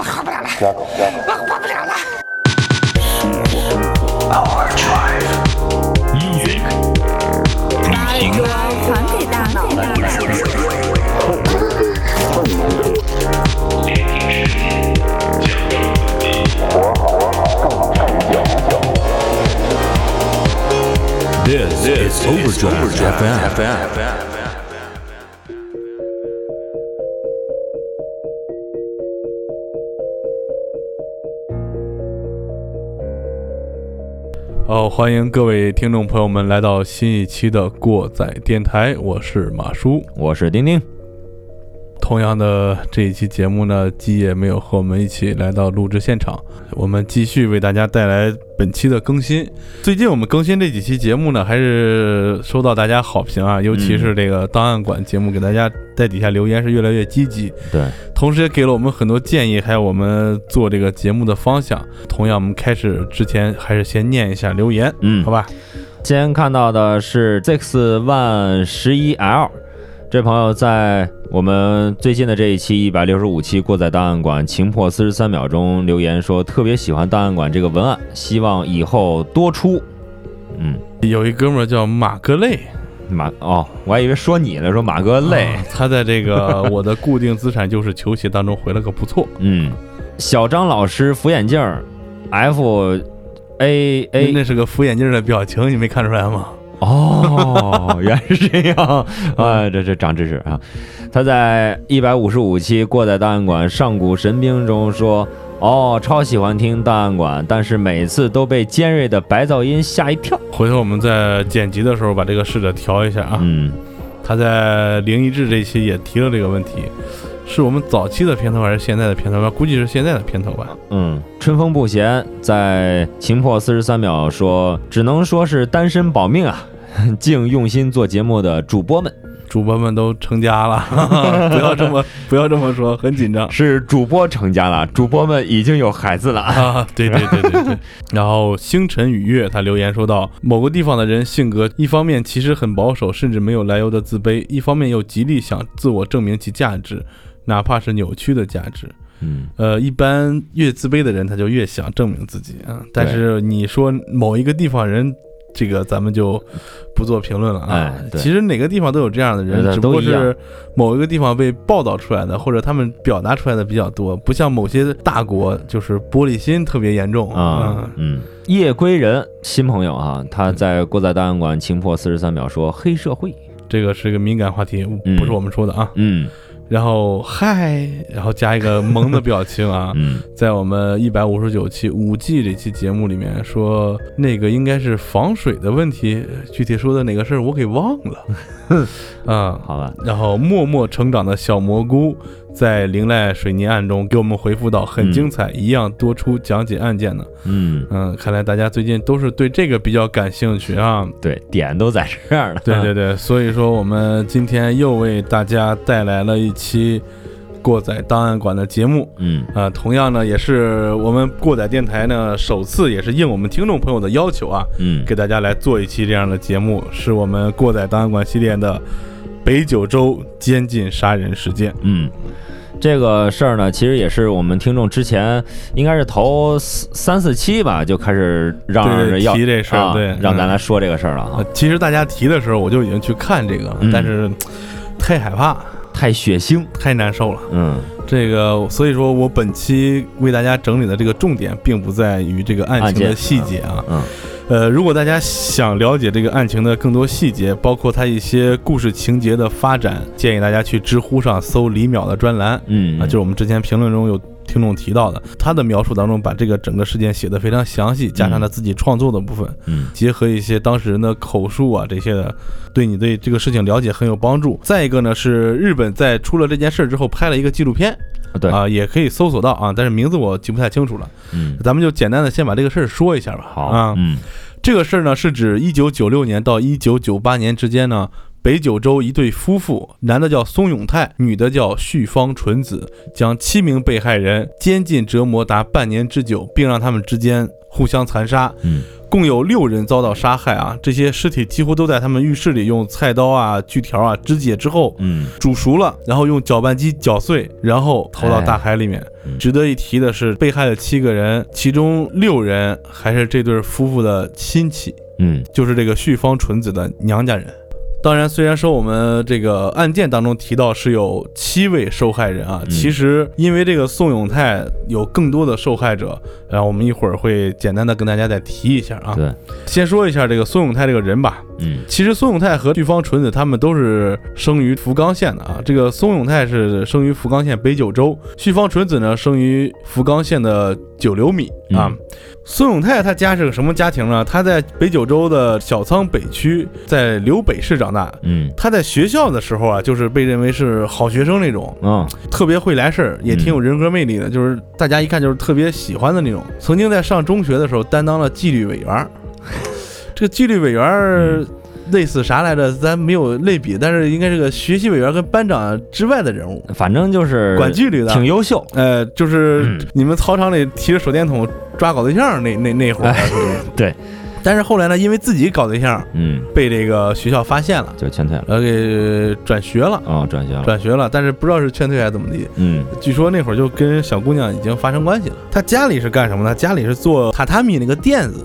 我活不了了，我活不了了。Music. 传给大脑。This is Overdrive FM. 哦，欢迎各位听众朋友们来到新一期的过载电台，我是马叔。我是丁丁。同样的，这一期节目呢，基也没有和我们一起来到录制现场，我们继续为大家带来本期的更新。最近我们更新这几期节目呢，还是收到大家好评啊，尤其是这个档案馆节目，给大家在底下留言是越来越积极，对，同时也给了我们很多建议，还有我们做这个节目的方向。同样，我们开始之前还是先念一下留言，嗯好吧？先看到的是 Zix One 十一 L，这朋友在我们最近的这一期一百六十五期过载档案馆情破四十三秒钟留言说特别喜欢档案馆这个文案，希望以后多出。嗯，有一哥们儿叫马格累，马哦，我还以为说你呢，说马格累。啊 他在这个我的固定资产就是球鞋当中回了个不错。嗯，小张老师扶眼镜儿，F A A 那是个扶眼镜的表情，你没看出来吗？哦，原来是这样啊！这这长知识啊！他在一百五十五期《过载档案馆上古神兵》中说：“哦，超喜欢听档案馆，但是每次都被尖锐的白噪音吓一跳。回头我们在剪辑的时候把这个试着调一下啊。嗯，他在灵异志这期也提了这个问题，是我们早期的片头还是现在的片头吧？估计是现在的片头吧。嗯，春风不闲在情破四十三秒说：“只能说是单身保命啊！敬用心做节目的主播们，主播们都成家了，不要这么 不要这么说，很紧张。是主播成家了，主播们已经有孩子了。啊，对对对对对。然后星辰雨月他留言说道，某个地方的人性格，一方面其实很保守，甚至没有来由的自卑，一方面又极力想自我证明其价值，哪怕是扭曲的价值。嗯呃，一般越自卑的人，他就越想证明自己啊。但是你说某一个地方人，这个咱们就不做评论了啊。哎其实哪个地方都有这样的人，只不过是某一个地方被报道出来的，或者他们表达出来的比较多，不像某些大国就是玻璃心特别严重。啊，嗯，夜归人新朋友啊，他在过载档案馆情破四十三秒说黑社会，这个是一个敏感话题，嗯不是我们说的啊。嗯然后嗨，然后加一个萌的表情啊。嗯在我们一百五十九期五 G 这期节目里面说，那个应该是防水的问题，具体说的哪个事儿我给忘了。啊，好吧，然后默默成长的小蘑菇在灵濑水泥案中给我们回复到很精彩，一样多出讲解案件呢。嗯，嗯，看来大家最近都是对这个比较感兴趣啊。对，点都在这儿了，对对对，所以说我们今天又为大家带来了一期过载档案馆的节目。嗯啊、同样呢，也是我们过载电台呢首次也是应我们听众朋友的要求啊，嗯给大家来做一期这样的节目，是我们过载档案馆系列的北九州监禁杀人事件。嗯。这个事儿呢，其实也是我们听众之前应该是头三四期吧，就开始嚷嚷着要提这事儿啊对让咱嗯。来说这个事儿了啊。呃，其实大家提的时候，我就已经去看这个了，嗯。但是太害怕，太血腥，太难受了。嗯这个，所以说我本期为大家整理的这个重点，并不在于这个案情的细节啊。嗯呃，如果大家想了解这个案情的更多细节，包括它一些故事情节的发展，建议大家去知乎上搜李淼的专栏嗯啊，就是我们之前评论中有听众提到的，他的描述当中把这个整个事件写得非常详细，加上他自己创作的部分，嗯结合一些当事人的口述啊这些的，对你对这个事情了解很有帮助。再一个呢，是日本在出了这件事之后拍了一个纪录片对啊，也可以搜索到啊，但是名字我记不太清楚了。嗯咱们就简单的先把这个事儿说一下吧。好啊，嗯这个事儿呢是指一九九六年到一九九八年之间呢，北九州一对夫妇，男的叫松永泰，女的叫旭方纯子，将七名被害人监禁折磨达半年之久，并让他们之间互相残杀。嗯共有六人遭到杀害啊，这些尸体几乎都在他们浴室里用菜刀啊、锯条啊肢解之后嗯煮熟了，然后用搅拌机搅碎，然后投到大海里面。嗯值得一提的是，被害的七个人，其中六人还是这对夫妇的亲戚，嗯就是这个旭方纯子的娘家人。当然，虽然说我们这个案件当中提到是有七位受害人啊，嗯其实因为这个宋永泰有更多的受害者，然后我们一会儿会简单的跟大家再提一下啊。对，先说一下这个宋永泰这个人吧。嗯其实松永泰和旭方纯子他们都是生于福冈县的啊。这个松永泰是生于福冈县北九州，旭方纯子呢生于福冈县的九流米啊。嗯宋永泰他家是个什么家庭呢？他在北九州的小仓北区，在柳北市长大。嗯他在学校的时候啊，就是被认为是好学生那种，啊特别会来事儿，也挺有人格魅力的，就是大家一看就是特别喜欢的那种。曾经在上中学的时候担当了纪律委员儿，这个纪律委员儿类似啥来着？咱没有类比，但是应该是个学习委员跟班长之外的人物，反正就是管纪律的。挺优秀。呃，就是嗯你们操场里提着手电筒抓搞对象那那那会儿哎，对。但是后来呢，因为自己搞对象嗯，被这个学校发现了，就劝退了。然后给转学了，啊，转学了。转学了，但是不知道是劝退还是怎么地。嗯据说那会儿就跟小姑娘已经发生关系了。他家里是干什么呢？家里是做榻榻米那个垫子，是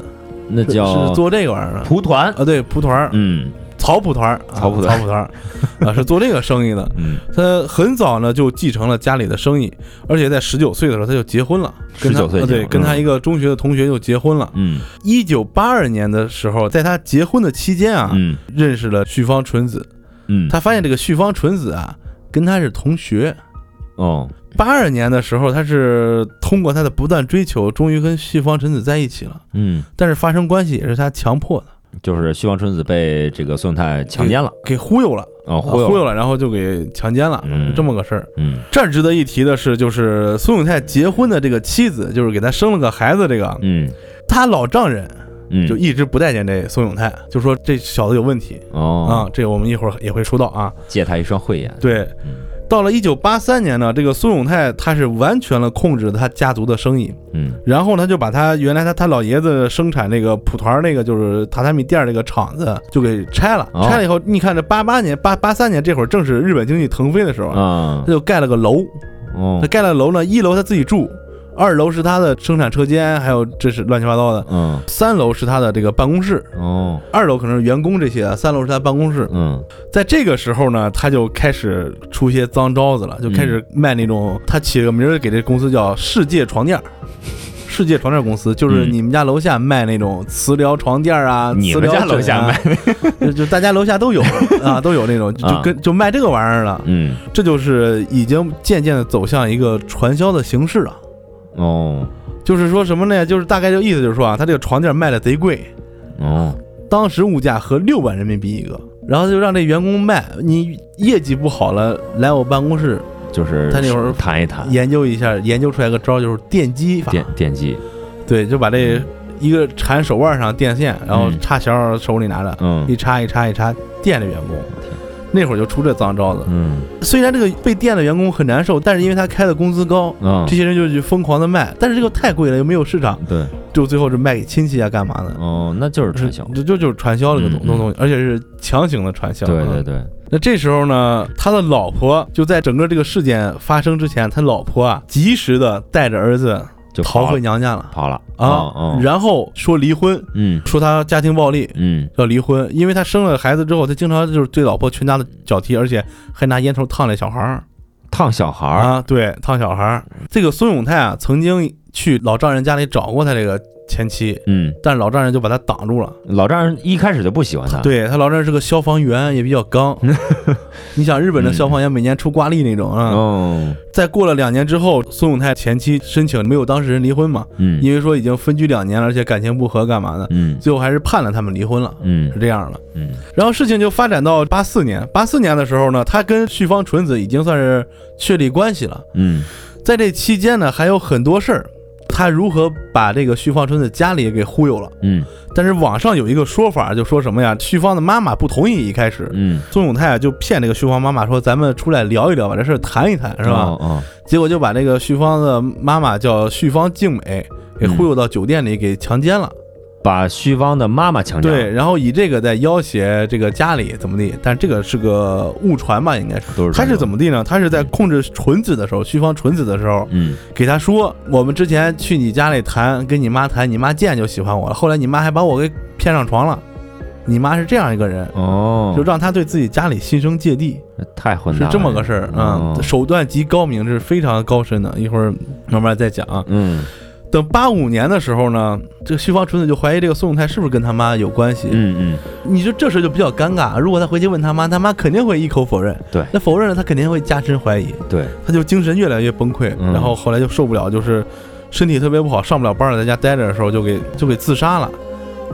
那叫是做这个玩意儿的。蒲团。啊，对，蒲团儿，嗯曹蒲团儿，啊草蒲团草蒲团儿，啊，是做这个生意的。嗯他很早呢就继承了家里的生意，而且在十九岁的时候他就结婚了，十九岁呃对，跟他一个中学的同学就结婚了。嗯一九八二年的时候，在他结婚的期间啊，嗯认识了旭方纯子。嗯，他发现这个旭方纯子啊，跟他是同学。哦。八二年的时候，他是通过他的不断追求，终于跟旭方纯子在一起了。嗯，但是发生关系也是他强迫的，就是旭方纯子被这个宋永泰强奸了。给忽悠了，哦，啊忽悠了。忽悠了，然后就给强奸了，嗯。这么个事儿。嗯。这儿值得一提的是，就是宋永泰结婚的这个妻子，就是给他生了个孩子，这个。嗯。他老丈人嗯，就一直不待见这宋永泰，就说这小子有问题。哦。啊哦，，这个我们一会儿也会说到啊。借他一双慧眼。对。嗯，到了一九八三年呢，这个苏永泰他是完全了控制了他家族的生意，嗯。然后他就把他原来他他老爷子生产那个蒲团儿那个就是榻榻米垫儿那个厂子就给拆了，哦。拆了以后，你看这八八年八八三年这会儿正是日本经济腾飞的时候，啊他就盖了个楼，哦。他盖了楼呢，一楼他自己住，二楼是他的生产车间，还有这是乱七八糟的，嗯。三楼是他的这个办公室，哦。二楼可能是员工这些，三楼是他办公室。嗯。在这个时候呢，他就开始出一些脏招子了，就开始卖那种，他起了个名儿给这公司叫“世界床垫儿”。世界床垫公司就是嗯。你们家楼下卖那种磁疗床垫儿啊，你们磁疗家楼下卖，就 就大家楼下都有 啊，都有那种，就跟就卖这个玩意儿了。嗯。这就是已经渐渐的走向一个传销的形式了。哦。就是说什么呢？就是大概就意思就是说啊，他这个床垫卖的贼贵，哦。当时物价合六万人民币一个，然后就让这员工卖，你业绩不好了，来我办公室就是他那会儿谈一谈。研究一下，研究出来个招儿就是电击法，电电击，对，就把这一个缠手腕上电线，然后嗯。插销儿手里拿着，嗯。一插一插一插，电着员工。那会儿就出这脏招子，嗯虽然这个被电的员工很难受，但是因为他开的工资高，嗯这些人就去疯狂的卖，但是这个太贵了，又没有市场，对就最后是卖给亲戚啊，干嘛的？哦，那就是传销。就就就是传销这个东嗯嗯东西，而且是强行的传销。啊对对。对，那这时候呢，他的老婆就在整个这个事件发生之前，他老婆啊及时的带着儿子就逃回娘家了。跑了。啊，哦然后说离婚，嗯。说他家庭暴力。嗯。要离婚，因为他生了孩子之后，他经常就是对老婆全家的脚踢，而且还拿烟头烫那小孩儿。烫小孩儿。啊，对，烫小孩儿。这个孙永泰啊，曾经去老丈人家里找过他这个前妻，嗯，但是老丈人就把他挡住了。老丈人一开始就不喜欢他。对他老丈人是个消防员，也比较刚。你想日本的消防员每年出挂历那种啊。哦再过了两年之后，孙永泰前妻申请没有当事人离婚嘛，嗯因为说已经分居两年了，而且感情不和，干嘛的？嗯最后还是判了他们离婚了，嗯是这样的。嗯然后事情就发展到八四年，八四年的时候呢，他跟旭方纯子已经算是确立关系了。嗯在这期间呢，还有很多事儿，他如何把这个旭芳春的家里给忽悠了。嗯但是网上有一个说法，就说什么呀？旭芳的妈妈不同意，一开始嗯，宗永泰啊就骗这个旭芳妈妈说，咱们出来聊一聊，把这事儿谈一谈，是吧？哦哦结果就把这个旭芳的妈妈叫旭芳静美给忽悠到酒店里给强奸了。把旭方的妈妈强奸，对，然后以这个在要挟这个家里怎么地，但这个是个误传吧，应该是。都是他是怎么？么地呢？他是在控制纯子的时候，旭方纯子的时候，嗯。给他说，我们之前去你家里谈，跟你妈谈，你妈见就喜欢我了，后来你妈还把我给骗上床了，你妈是这样一个人，哦，就让他对自己家里心生芥蒂，太混是蛋是，这么个事儿啊、哦。手段极高明，这是非常高深的，一会儿慢慢再讲啊。嗯等八五年的时候呢，这个旭方纯子就怀疑这个宋永泰是不是跟他妈有关系，嗯嗯，你说这事就比较尴尬。如果他回去问他妈，他妈肯定会一口否认。对那否认了，他肯定会加深怀疑，对，他就精神越来越崩溃，嗯然后后来就受不了，就是身体特别不好，上不了班了，在家待着的时候就给就给自杀了。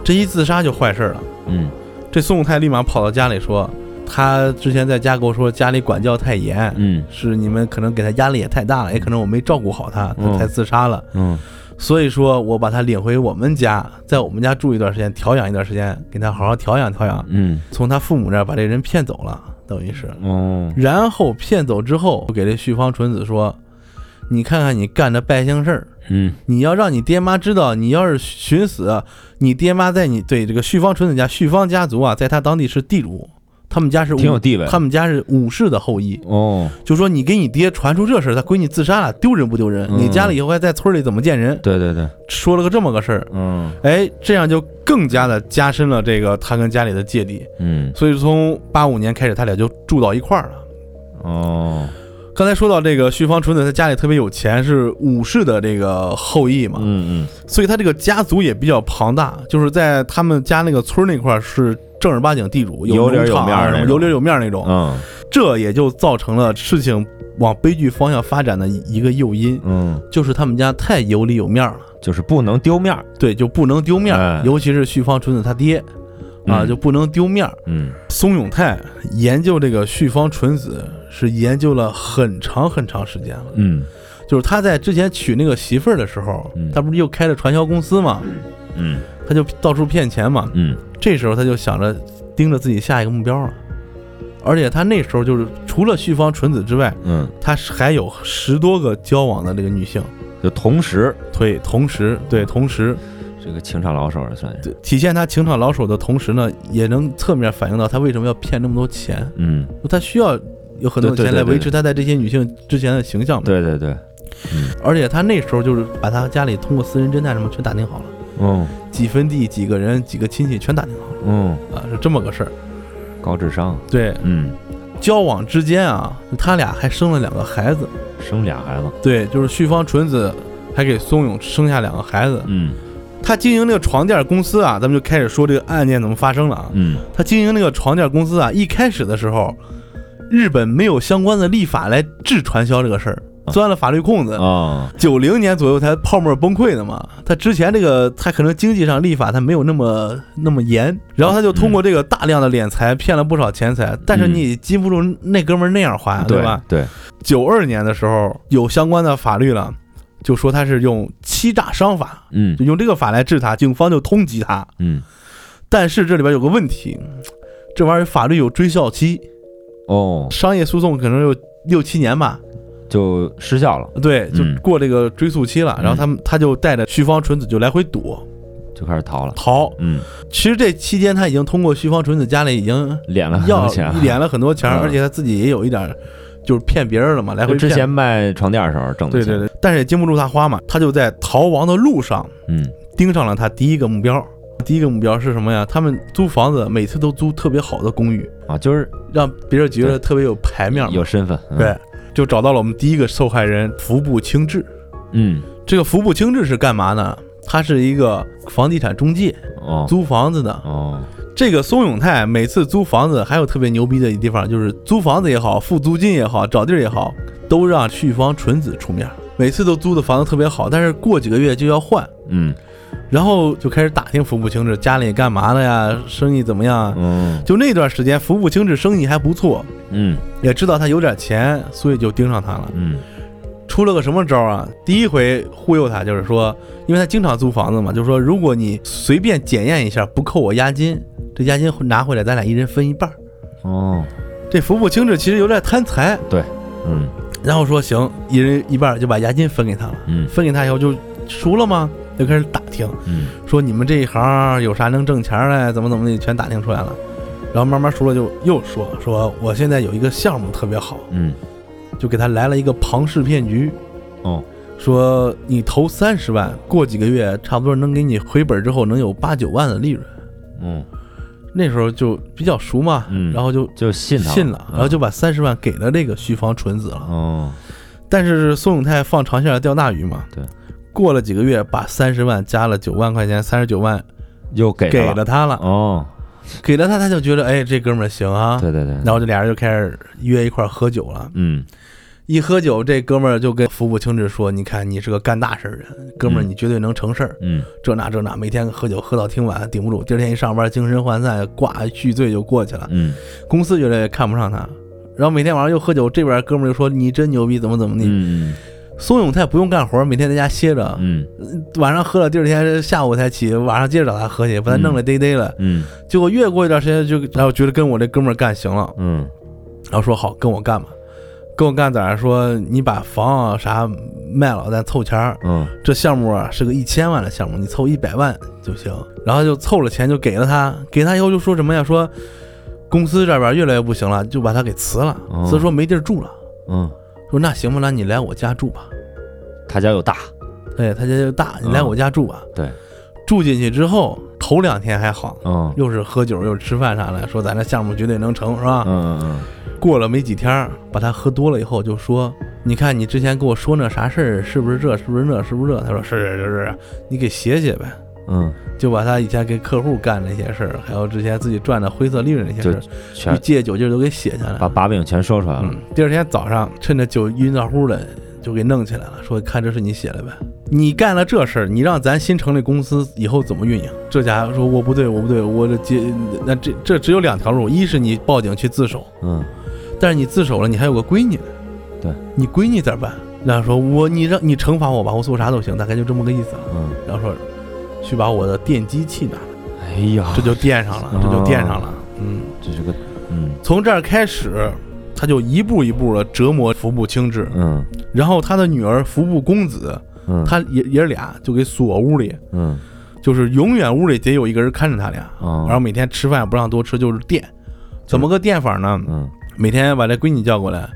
这一自杀就坏事了。嗯这宋永泰立马跑到家里说，他之前在家跟我说家里管教太严，嗯是你们可能给他压力也太大了，也可能我没照顾好他，他嗯才自杀了。嗯所以说我把他领回我们家，在我们家住一段时间，调养一段时间，给他好好调养调养。嗯从他父母那儿把这人骗走了，等于是。哦，然后骗走之后，我给这旭芳纯子说：“你看看你干的败兴事儿，嗯你要让你爹妈知道，你要是寻死，你爹妈在你对这个旭芳纯子家，旭芳家族啊，在他当地是地主，他们家是挺有地位他们家是武士的后裔。哦，就说你给你爹传出这事儿，他闺女自杀了，丢人不丢人？嗯你家里以后还在村里怎么见人？对对对，说了个这么个事儿，嗯哎，这样就更加的加深了这个他跟家里的芥蒂。嗯所以从八五年开始，他俩就住到一块儿了。哦，刚才说到这个旭芳纯子，他家里特别有钱，是武士的这个后裔嘛，嗯嗯所以他这个家族也比较庞大，就是在他们家那个村儿那块儿是正儿八经地主，有脸有农场面儿有脸有面儿那种，嗯。这也就造成了事情往悲剧方向发展的一个诱因，嗯，就是他们家太有里有面儿了，就是不能丢面儿，对，就不能丢面儿，哎。尤其是旭方纯子他爹啊，嗯。就不能丢面儿。嗯。松永泰研究这个旭方纯子是研究了很长很长时间了。嗯。就是他在之前娶那个媳妇儿的时候，嗯。他不是又开了传销公司嘛，嗯。他就到处骗钱嘛。嗯这时候他就想着盯着自己下一个目标了，而且他那时候就是除了旭方纯子之外，嗯，他还有十多个交往的这个女性，就同时。对，同时对同时。这个情场老手了，算是，对体现他情场老手的同时呢，也能侧面反映到他为什么要骗那么多钱，嗯，他需要有很多钱来维持他在这些女性之前的形象嘛。对对对，而且他那时候就是把他家里通过私人侦探什么全打听好了。嗯。几分地、几个人、几个亲戚全打听好了嗯，啊，是这么个事儿。高智商，对，嗯，交往之间啊，他俩还生了两个孩子。生俩孩子，对，就是旭芳纯子还给松永生下两个孩子。嗯。他经营那个床垫公司啊，咱们就开始说这个案件怎么发生了啊。嗯。他经营那个床垫公司啊，一开始的时候，日本没有相关的立法来治传销这个事儿，钻了法律空子。啊，九零年左右才泡沫崩溃的嘛，他之前这个他可能经济上立法他没有那么那么严，然后他就通过这个大量的敛财骗了不少钱财，但是你也禁不住那哥们儿那样花呀，对吧？对，九二年的时候有相关的法律了，就说他是用欺诈商法，嗯。就用这个法来治他，警方就通缉他。嗯，但是这里边有个问题，这玩意儿法律有追效期，哦，商业诉讼可能有六七年吧，就失效了，对，就嗯过这个追诉期了。然后他们他就带着旭方纯子就来回躲就开始逃了，逃。嗯，其实这期间他已经通过旭方纯子家里已经敛了很要多钱，敛了很多钱，嗯而且他自己也有一点就是骗别人了嘛，来回骗。之前卖床垫的时候挣的钱，对对对，但是也经不住他花嘛，他就在逃亡的路上嗯盯上了他第一个目标。第一个目标是什么呀？他们租房子每次都租特别好的公寓，啊，就是让别人觉得特别有排面嘛。有身份，嗯对，，就找到了我们第一个受害人服部清志。嗯，这个服部清志是干嘛呢？他是一个房地产中介，哦租房子的。哦，这个松永泰每次租房子还有特别牛逼的地方，就是租房子也好，付租金也好，找地儿也好，都让旭方纯子出面。每次都租的房子特别好，但是过几个月就要换，嗯然后就开始打听服部清志家里干嘛的呀，生意怎么样啊？嗯就那段时间，服部清志生意还不错，嗯也知道他有点钱，所以就盯上他了。嗯出了个什么招啊？第一回忽悠他，就是说，因为他经常租房子嘛，就是说，如果你随便检验一下，不扣我押金，这押金拿回来，咱俩一人分一半儿。哦，这服部清志其实有点贪财，对嗯然后说行，一人一半就把押金分给他了。嗯分给他以后就熟了吗？就开始打听，嗯。说你们这一行有啥能挣钱的，怎么怎么的，全打听出来了。然后慢慢熟了，就又说说我现在有一个项目特别好，嗯。就给他来了一个庞氏骗局，哦。说你投三十万，过几个月差不多能给你回本之后能有八九万的利润。嗯，那时候就比较熟嘛，嗯。然后就就信他信了，然后就把三十万给了这个徐方纯子了。哦。但是宋永泰放长线钓大鱼嘛，对，过了几个月，把三十万加了九万块钱，三十九万又给给了他了，哦，给了他，他就觉得哎，这哥们儿行啊，对对对，然后这俩人就开始约一块儿喝酒了。嗯一喝酒，这哥们儿就跟服部清志说：“你看你是个干大事儿人，哥们儿嗯你绝对能成事儿。嗯这那这那，每天喝酒喝到挺晚，顶不住。第二天一上班，精神涣散，挂续醉就过去了。嗯公司越来越看不上他，然后每天晚上又喝酒，这边哥们儿又说你真牛逼，怎么怎么地。嗯宋永泰不用干活，每天在家歇着，嗯晚上喝了，第二天下午才起，晚上接着找他喝去，把他弄得嘚嘚了。嗯结果越过一段时间就，然后觉得跟我这哥们儿干行了，嗯然后说好跟我干吧，跟我干咋？说你把房啊啥卖了，咱凑钱儿。嗯这项目啊是个一千万的项目，你凑一百万就行。然后就凑了钱就给了他，给他以后就说什么呀？说公司这边越来越不行了，就把他给辞了。哦辞说没地儿住了，嗯，说那行吧，那你来我家住吧。他家又大，对他家又大，你来我家住吧。对，住进去之后头两天还好，嗯又是喝酒又是吃饭啥的，说咱这项目绝对能成，是吧？嗯嗯过了没几天，把他喝多了以后，就说：“你看你之前跟我说那啥事儿，是不是这？是不是那？是不是这？”他说：“是是是是，你给写写呗。嗯，”就把他以前给客户干那些事儿，还有之前自己赚的灰色利润那些事就儿，全借酒劲儿都给写下来把。把柄全说出来了嗯，，第二天早上趁着酒晕到乎的，就给弄起来了，说：“看这是你写的呗，你干了这事儿，你让咱新成立公司以后怎么运营？”这家伙说：“我不对，我不对，我这接那这这只有两条路，一是你报警去自首。”嗯但是你自首了，你还有个闺女呢，对你闺女咋办？然后说我你让你惩罚我吧，我做啥都行，大概就这么个意思。嗯，然后说去把我的电击器拿来，哎呀，这就垫上了，这就垫上了。嗯，这是个嗯。从这儿开始，他就一步一步的折磨服部清志，嗯。然后他的女儿服部公子，嗯，他爷爷俩就给锁屋里，嗯。就是永远屋里得有一个人看着他俩，哦，然后每天吃饭不让多吃，就是垫。怎么个垫法呢？嗯。每天把这闺女叫过来，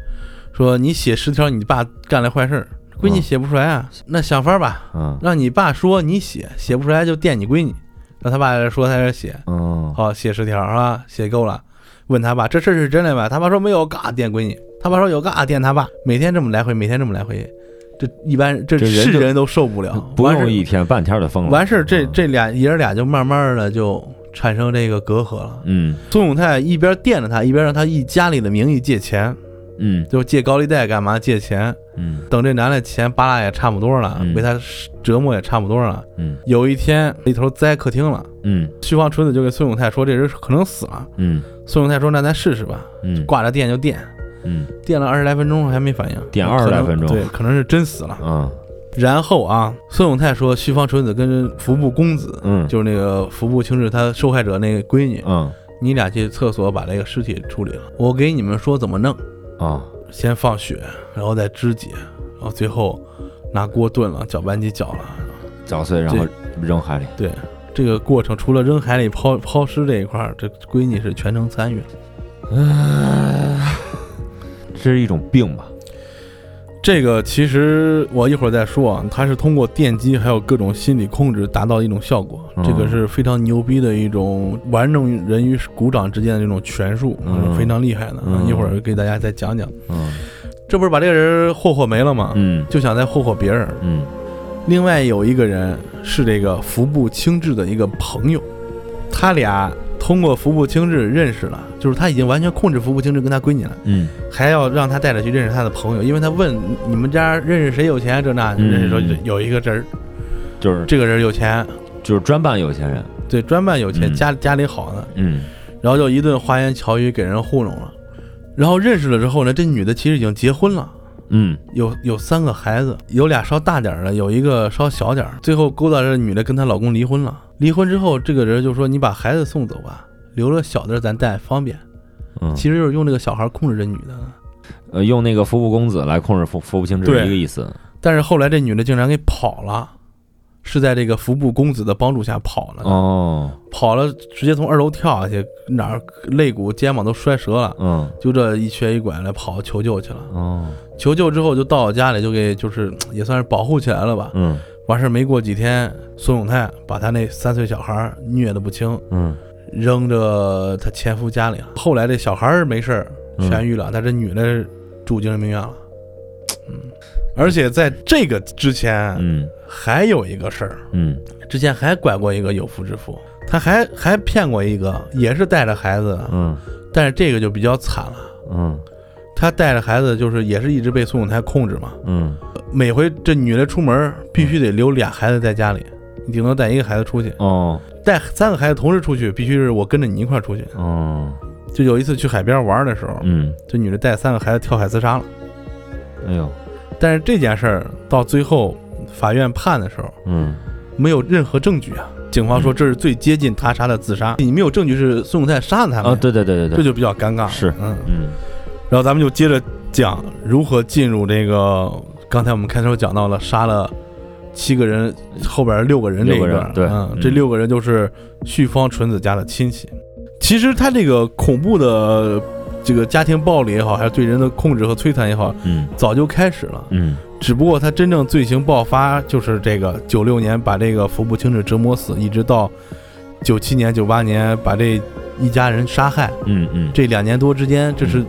说你写十条你爸干了坏事儿，闺女嗯。写不出来啊，那想法吧，嗯。让你爸说你写，写不出来就垫你闺女，让他爸说他这写，嗯。好写十条是吧？写够了，问他爸这事儿是真的吧？他爸说没有，嘎垫闺女，他爸说有，嘎垫他爸，每天这么来回，每天这么来回，这一般这是人都受不了，不用一天半天的疯了，完事儿这嗯这俩爷儿俩就慢慢的就产生这个隔阂了。嗯。宋永泰一边垫着他，一边让他以家里的名义借钱，嗯。就借高利贷干嘛？借钱。嗯。等这男的钱扒拉也差不多了，嗯。被他折磨也差不多了。嗯。有一天，一头栽客厅了，嗯。徐方纯子就给孙永泰说这人可能死了。嗯。孙永泰说那咱试试吧，嗯。挂着电就电，嗯。电了二十来分钟还没反应，电二十来分钟。对，可能是真死了。嗯。然后啊，孙永泰说徐方纯子跟服部公子，嗯。就是那个服部清志他受害者那个闺女，嗯。你俩去厕所把这个尸体处理了，我给你们说怎么弄，啊先放血，然后再肢解，然后最后拿锅炖了，搅拌机搅了。搅碎然后扔海里，对这个过程，除了扔海里抛抛尸这一块儿，这闺女是全程参与了。这是一种病吧？这个其实我一会儿再说啊，它是通过电击还有各种心理控制达到一种效果，嗯这个是非常牛逼的一种玩弄人与鼓掌之间的这种拳术，嗯非常厉害的。嗯一会儿给大家再讲讲。嗯这不是把这个人霍霍没了吗？嗯就想再霍霍别人。嗯另外有一个人是这个服部清志的一个朋友，他俩通过服部清志认识了，就是他已经完全控制服部清志跟他闺女了，嗯。还要让他带着去认识他的朋友，因为他问你们家认识谁有钱，这那嗯认识说有一个人儿，就是。这个人有钱，就是专办有钱人，对，专办有钱，嗯。家家里好呢，嗯。然后就一顿花言巧语给人糊弄了，然后认识了之后呢，这女的其实已经结婚了。嗯。有有三个孩子，有俩稍大点儿的，有一个稍小点儿。最后勾搭这女的跟她老公离婚了。离婚之后，这个人就说：“你把孩子送走吧，留了小的咱带方便。”嗯，其实就是用这个小孩控制这女的。呃用那个服部公子来控制服服部清志一个意思，但是后来这女的竟然给跑了，是在这个服部公子的帮助下跑了，哦，跑了直接从二楼跳下去，哪儿肋骨、肩膀都摔折了，嗯，就这一瘸一拐来跑求救去了。哦，求救之后就到我家里，就给就是也算是保护起来了吧。嗯完事儿没过几天，孙永泰把他那三岁小孩虐得不轻，嗯扔着他前夫家里了。后来这小孩儿没事痊愈了，但这女的住精神病院了。嗯，而且在这个之前嗯还有一个事儿，嗯之前还拐过一个有夫之妇，他还还骗过一个，也是带着孩子，嗯但是这个就比较惨了。嗯他带着孩子，就是也是一直被孙永泰控制嘛。嗯，每回这女的出门必须得留俩孩子在家里，你顶多带一个孩子出去，哦。带三个孩子同时出去，必须是我跟着你一块儿出去。哦，就有一次去海边玩的时候，嗯，这女的带三个孩子跳海自杀了。哎呦，但是这件事儿到最后法院判的时候，嗯。没有任何证据啊。警方说这是最接近他杀的自杀，你没有证据是孙永泰杀了他们，啊，对对对对对，这就比较尴尬。是嗯，嗯然后咱们就接着讲如何进入这个，刚才我们开头讲到了杀了七个人，后边六个人这一段，六个人对嗯，嗯这六个人就是旭方纯子家的亲戚。其实他这个恐怖的这个家庭暴力也好，还是对人的控制和摧残也好，嗯早就开始了。嗯只不过他真正罪行爆发就是这个九六年把这个服部清志折磨死，一直到九七年、九八年把这一家人杀害。嗯嗯这两年多之间，这是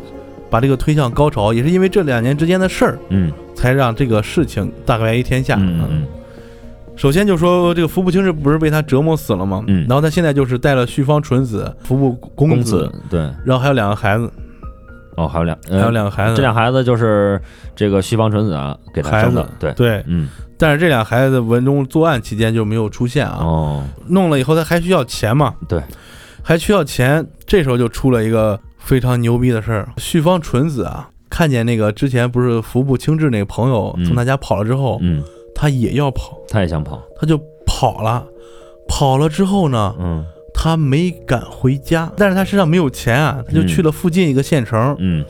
把这个推向高潮，也是因为这两年之间的事儿，嗯。才让这个事情大白于天下。嗯嗯。首先就说这个服部清是不是被他折磨死了吗？嗯。然后他现在就是带了旭方纯子、服部公公子对，然后还有两个孩子，哦还有两还有两个孩子，这俩孩子就是这个旭方纯子啊给他生的，对，对，嗯。但是这俩孩子文中作案期间就没有出现啊。哦。弄了以后他还需要钱嘛？对，还需要钱。这时候就出了一个非常牛逼的事儿，旭方纯子啊，看见那个之前不是服部清志那个朋友嗯。从他家跑了之后，嗯，他也要跑，他也想跑，他就跑了。跑了之后呢，嗯。他没敢回家，但是他身上没有钱啊，他就去了附近一个县城。嗯。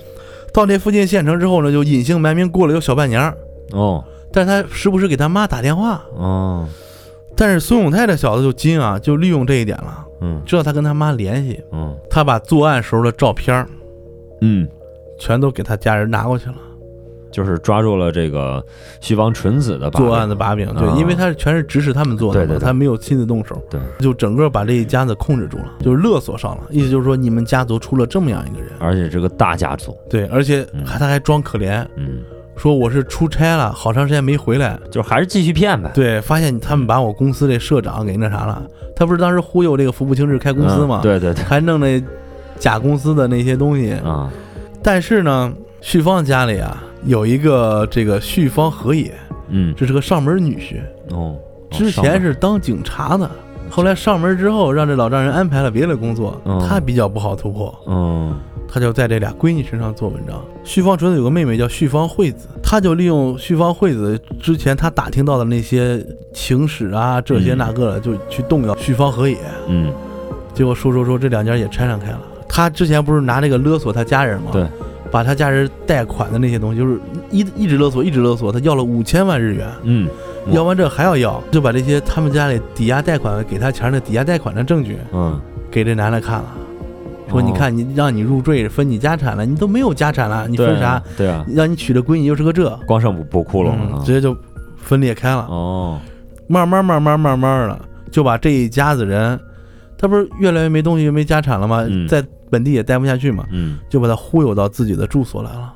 到那附近县城之后呢，就隐姓埋名过了有小半年儿。哦。但是他时不时给他妈打电话。哦。但是孙永泰这小子就精啊，就利用这一点了，嗯。知道他跟他妈联系，嗯。他把作案时候的照片儿嗯，全都给他家人拿过去了，就是抓住了这个旭方纯子的把柄。作案的把柄。对，啊。因为他是全是指使他们做的嘛，对对对。他没有亲自动手，对，就整个把这一家子控制住了，就是勒索上了。意思就是说，你们家族出了这么样一个人，而且这个大家族，对，而且嗯。还他还装可怜，嗯，说我是出差了，好长时间没回来。就是还是继续骗呗，对，发现他们把我公司这社长给那啥了，他不是当时忽悠这个服部清志开公司吗？嗯，对对对，还弄那假公司的那些东西。啊，但是呢，旭芳家里啊有一个这个旭芳和也，嗯。这是个上门女婿，哦，之前是当警察的，后来上门之后让这老丈人安排了别的工作，嗯。他比较不好突破，嗯他就在这俩闺女身上做文章。旭方纯子有个妹妹叫旭方惠子，他就利用旭方惠子之前他打听到的那些情史啊，这些嗯那个的，就去动摇旭方和也。嗯结果说说说这两家也拆散开了。他之前不是拿那个勒索他家人吗？对，把他家人贷款的那些东西，就是一一直勒索，一直勒索，他要了五千万日元，嗯要完这还要要，就把这些他们家里抵押贷款给他钱的抵押贷款的证据嗯，给这男的看了，说哦你看你让你入赘分你家产了，你都没有家产了，你分啥？？对啊，让你娶的闺女又是个这，光剩补窟窿了直接就分裂开了。哦，慢慢慢慢慢慢的就把这一家子人，他不是越来越没东西没家产了吗？嗯在本地也待不下去嘛，嗯，就把他忽悠到自己的住所来了，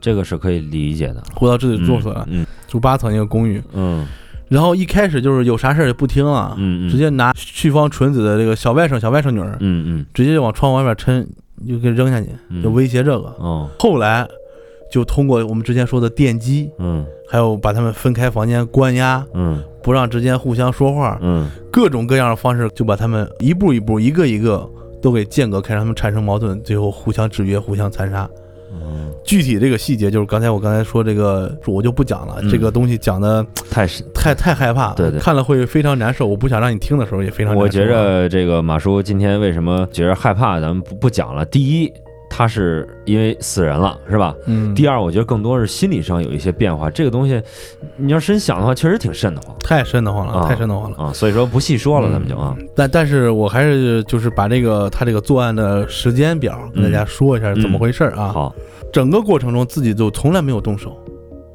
这个是可以理解的，忽悠到自己的住所来，嗯住八层一个公寓。嗯然后一开始就是有啥事儿也不听了，嗯嗯，直接拿旭方纯子的这个小外甥、小外甥女儿，嗯嗯。直接就往窗户外面抻，就给扔下去，嗯，就威胁这个。哦，后来就通过我们之前说的电击，嗯。还有把他们分开房间关押，嗯。不让之间互相说话，嗯。各种各样的方式，就把他们一步一步、一个一个都给间隔开，让他们产生矛盾，最后互相制约、互相残杀。嗯，具体这个细节就是刚才我刚才说这个，我就不讲了。嗯这个东西讲的太太太害怕了，对对看了会非常难受。我不想让你听的时候也非常难受。啊我觉着这个马叔今天为什么觉着害怕，咱们不不讲了。第一，他是因为死人了，是吧？嗯，第二，我觉得更多是心理上有一些变化，这个东西你要深想的话，确实挺瘆得慌太瘆得慌了，啊太瘆得慌了。啊。所以说不细说了，嗯咱们就啊，但但是我还是就是把这个他这个作案的时间表跟大家说一下怎么回事儿啊。好，整个过程中自己就从来没有动手，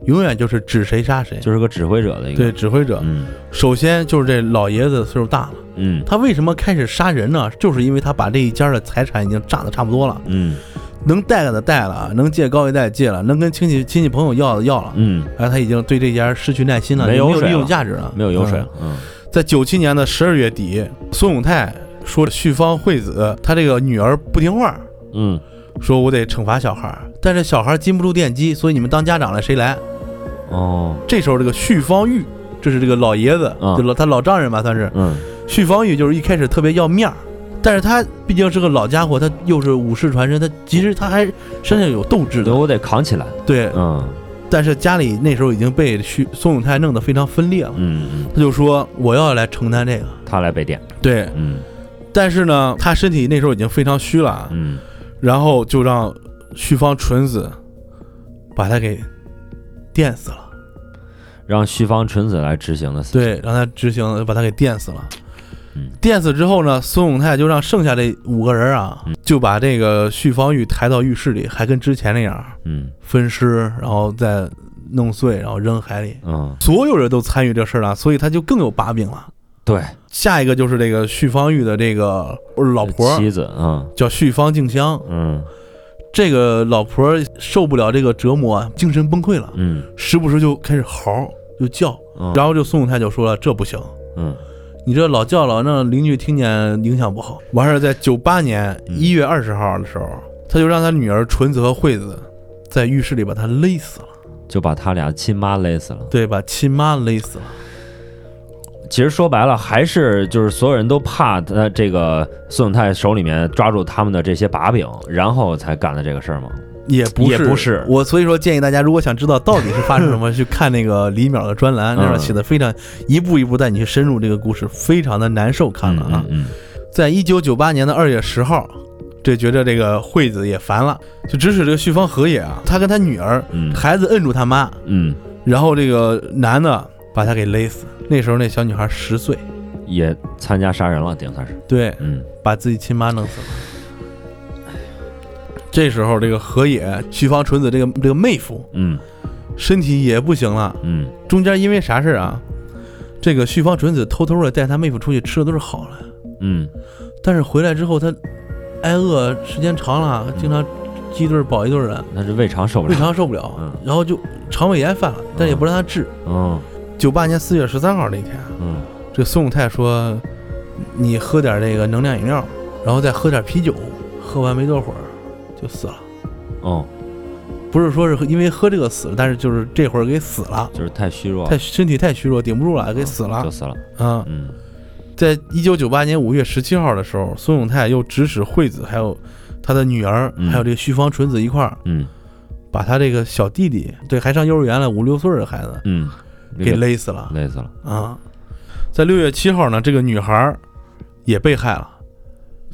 永远就是指谁杀谁。就是个指挥者的一个，对，指挥者。嗯。首先就是这老爷子岁数大了，嗯。他为什么开始杀人呢？就是因为他把这一家的财产已经榨的差不多了，嗯。能贷的贷了，能借高利贷借了，能跟亲戚亲戚朋友要的要了，嗯，哎，他已经对这家失去耐心了，没有利用价值了，没有油水嗯了，嗯。在九七年的十二月底，孙永泰说旭芳惠子他这个女儿不听话，嗯。说我得惩罚小孩儿，但是小孩儿禁不住电击，所以你们当家长的谁来？哦。这时候这个旭方玉，这是这个老爷子，啊。就老他老丈人吧，算是。嗯。旭方玉，就是一开始特别要面儿，但是他毕竟是个老家伙，他又是武士传身，他其实他还身上有斗志的，我得扛起来，对，嗯。但是家里那时候已经被旭宋永泰弄得非常分裂了，嗯嗯，他就说我要来承担这个，他来北电，对，嗯。但是呢，他身体那时候已经非常虚了，嗯。然后就让旭方纯子把他给电死了。让旭方纯子来执行的死，对，让他执行，把他给电死了。嗯电死之后呢，孙永泰就让剩下这五个人啊，嗯就把这个旭方玉抬到浴室里，还跟之前那样嗯分尸，然后再弄碎，然后扔海里。嗯，所有人都参与这事儿了，所以他就更有把柄了。对，下一个就是这个旭方玉的这个老婆，妻子，嗯叫旭方静香。嗯这个老婆受不了这个折磨，精神崩溃了，嗯时不时就开始嚎就叫，嗯，然后就孙永泰就说了：“这不行，嗯你这老叫了，让邻居听见影响不好。”完事儿，在九八年嗯一月二十号的时候，他就让他女儿纯子和惠子在浴室里把他勒死了，就把他俩亲妈勒死了。对，把亲妈勒死了。其实说白了，还是就是所有人都怕他这个孙永泰手里面抓住他们的这些把柄，然后才干的这个事儿吗？也不是，也不是我所以说建议大家，如果想知道到底是发生什么，去看那个李淼的专栏，那边写的非常一步一步带你去深入这个故事，非常的难受看了啊。嗯在一九九八年的二月十号，这觉着这个惠子也烦了，就指使这个旭芳和也啊，他跟他女儿嗯孩子摁住他妈，嗯，然后这个男的把他给勒死。那时候那小女孩十岁，也参加杀人了，顶算是。对，嗯。把自己亲妈弄死了。这时候，这个河野旭芳纯子这个这个妹夫嗯。身体也不行了，嗯。中间因为啥事儿啊？这个旭芳纯子偷偷的带他妹夫出去吃的都是好的，嗯。但是回来之后他挨饿时间长了，经常饥一顿饱一顿的，那是胃肠受不了。胃。肠受不了嗯，然后就肠胃炎犯了，但也不让他治。嗯九八年四月十三号那天，嗯。这孙永泰说：“你喝点这个能量饮料，然后再喝点啤酒，喝完没多会儿就死了。哦，不是说是因为喝这个死了，但是就是这会儿给死了，就是太虚弱，太身体太虚弱，顶不住了，给死了。就。死了。啊，嗯。在一九九八年五月十七号的时候，孙永泰又指使惠子还有他的女儿，嗯。还有这个旭芳纯子一块儿，嗯。把他这个小弟弟，对，还上幼儿园了，五六岁的孩子。嗯，给勒死了。勒死了。啊，在六月七号呢，这个女孩儿也被害了，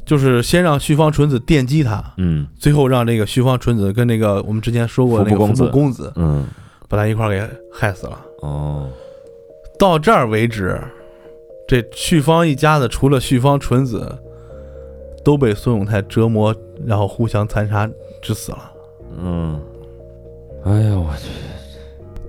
就是先让旭方纯子电击她，嗯最后让这个旭方纯子跟那个我们之前说过的那个服服部公子公子嗯把他一块儿给害死了。哦到这儿为止，这旭芳一家子除了旭芳纯子，都被孙永泰折磨，然后互相残杀致死了。嗯，哎呦我去，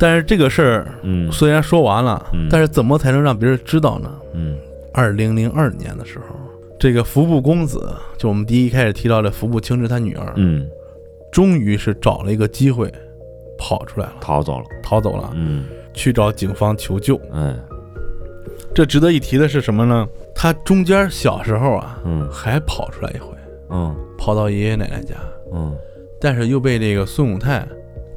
但是这个事儿嗯虽然说完了，嗯但是怎么才能让别人知道呢？嗯二零零二年的时候，这个服部公子，就我们第一开始提到的服部清之他女儿，嗯，终于是找了一个机会跑出来了，逃走了。逃走了，嗯去找警方求救。哎这值得一提的是什么呢？他中间小时候啊，嗯还跑出来一回，嗯跑到爷爷奶奶家，嗯，但是又被这个孙永泰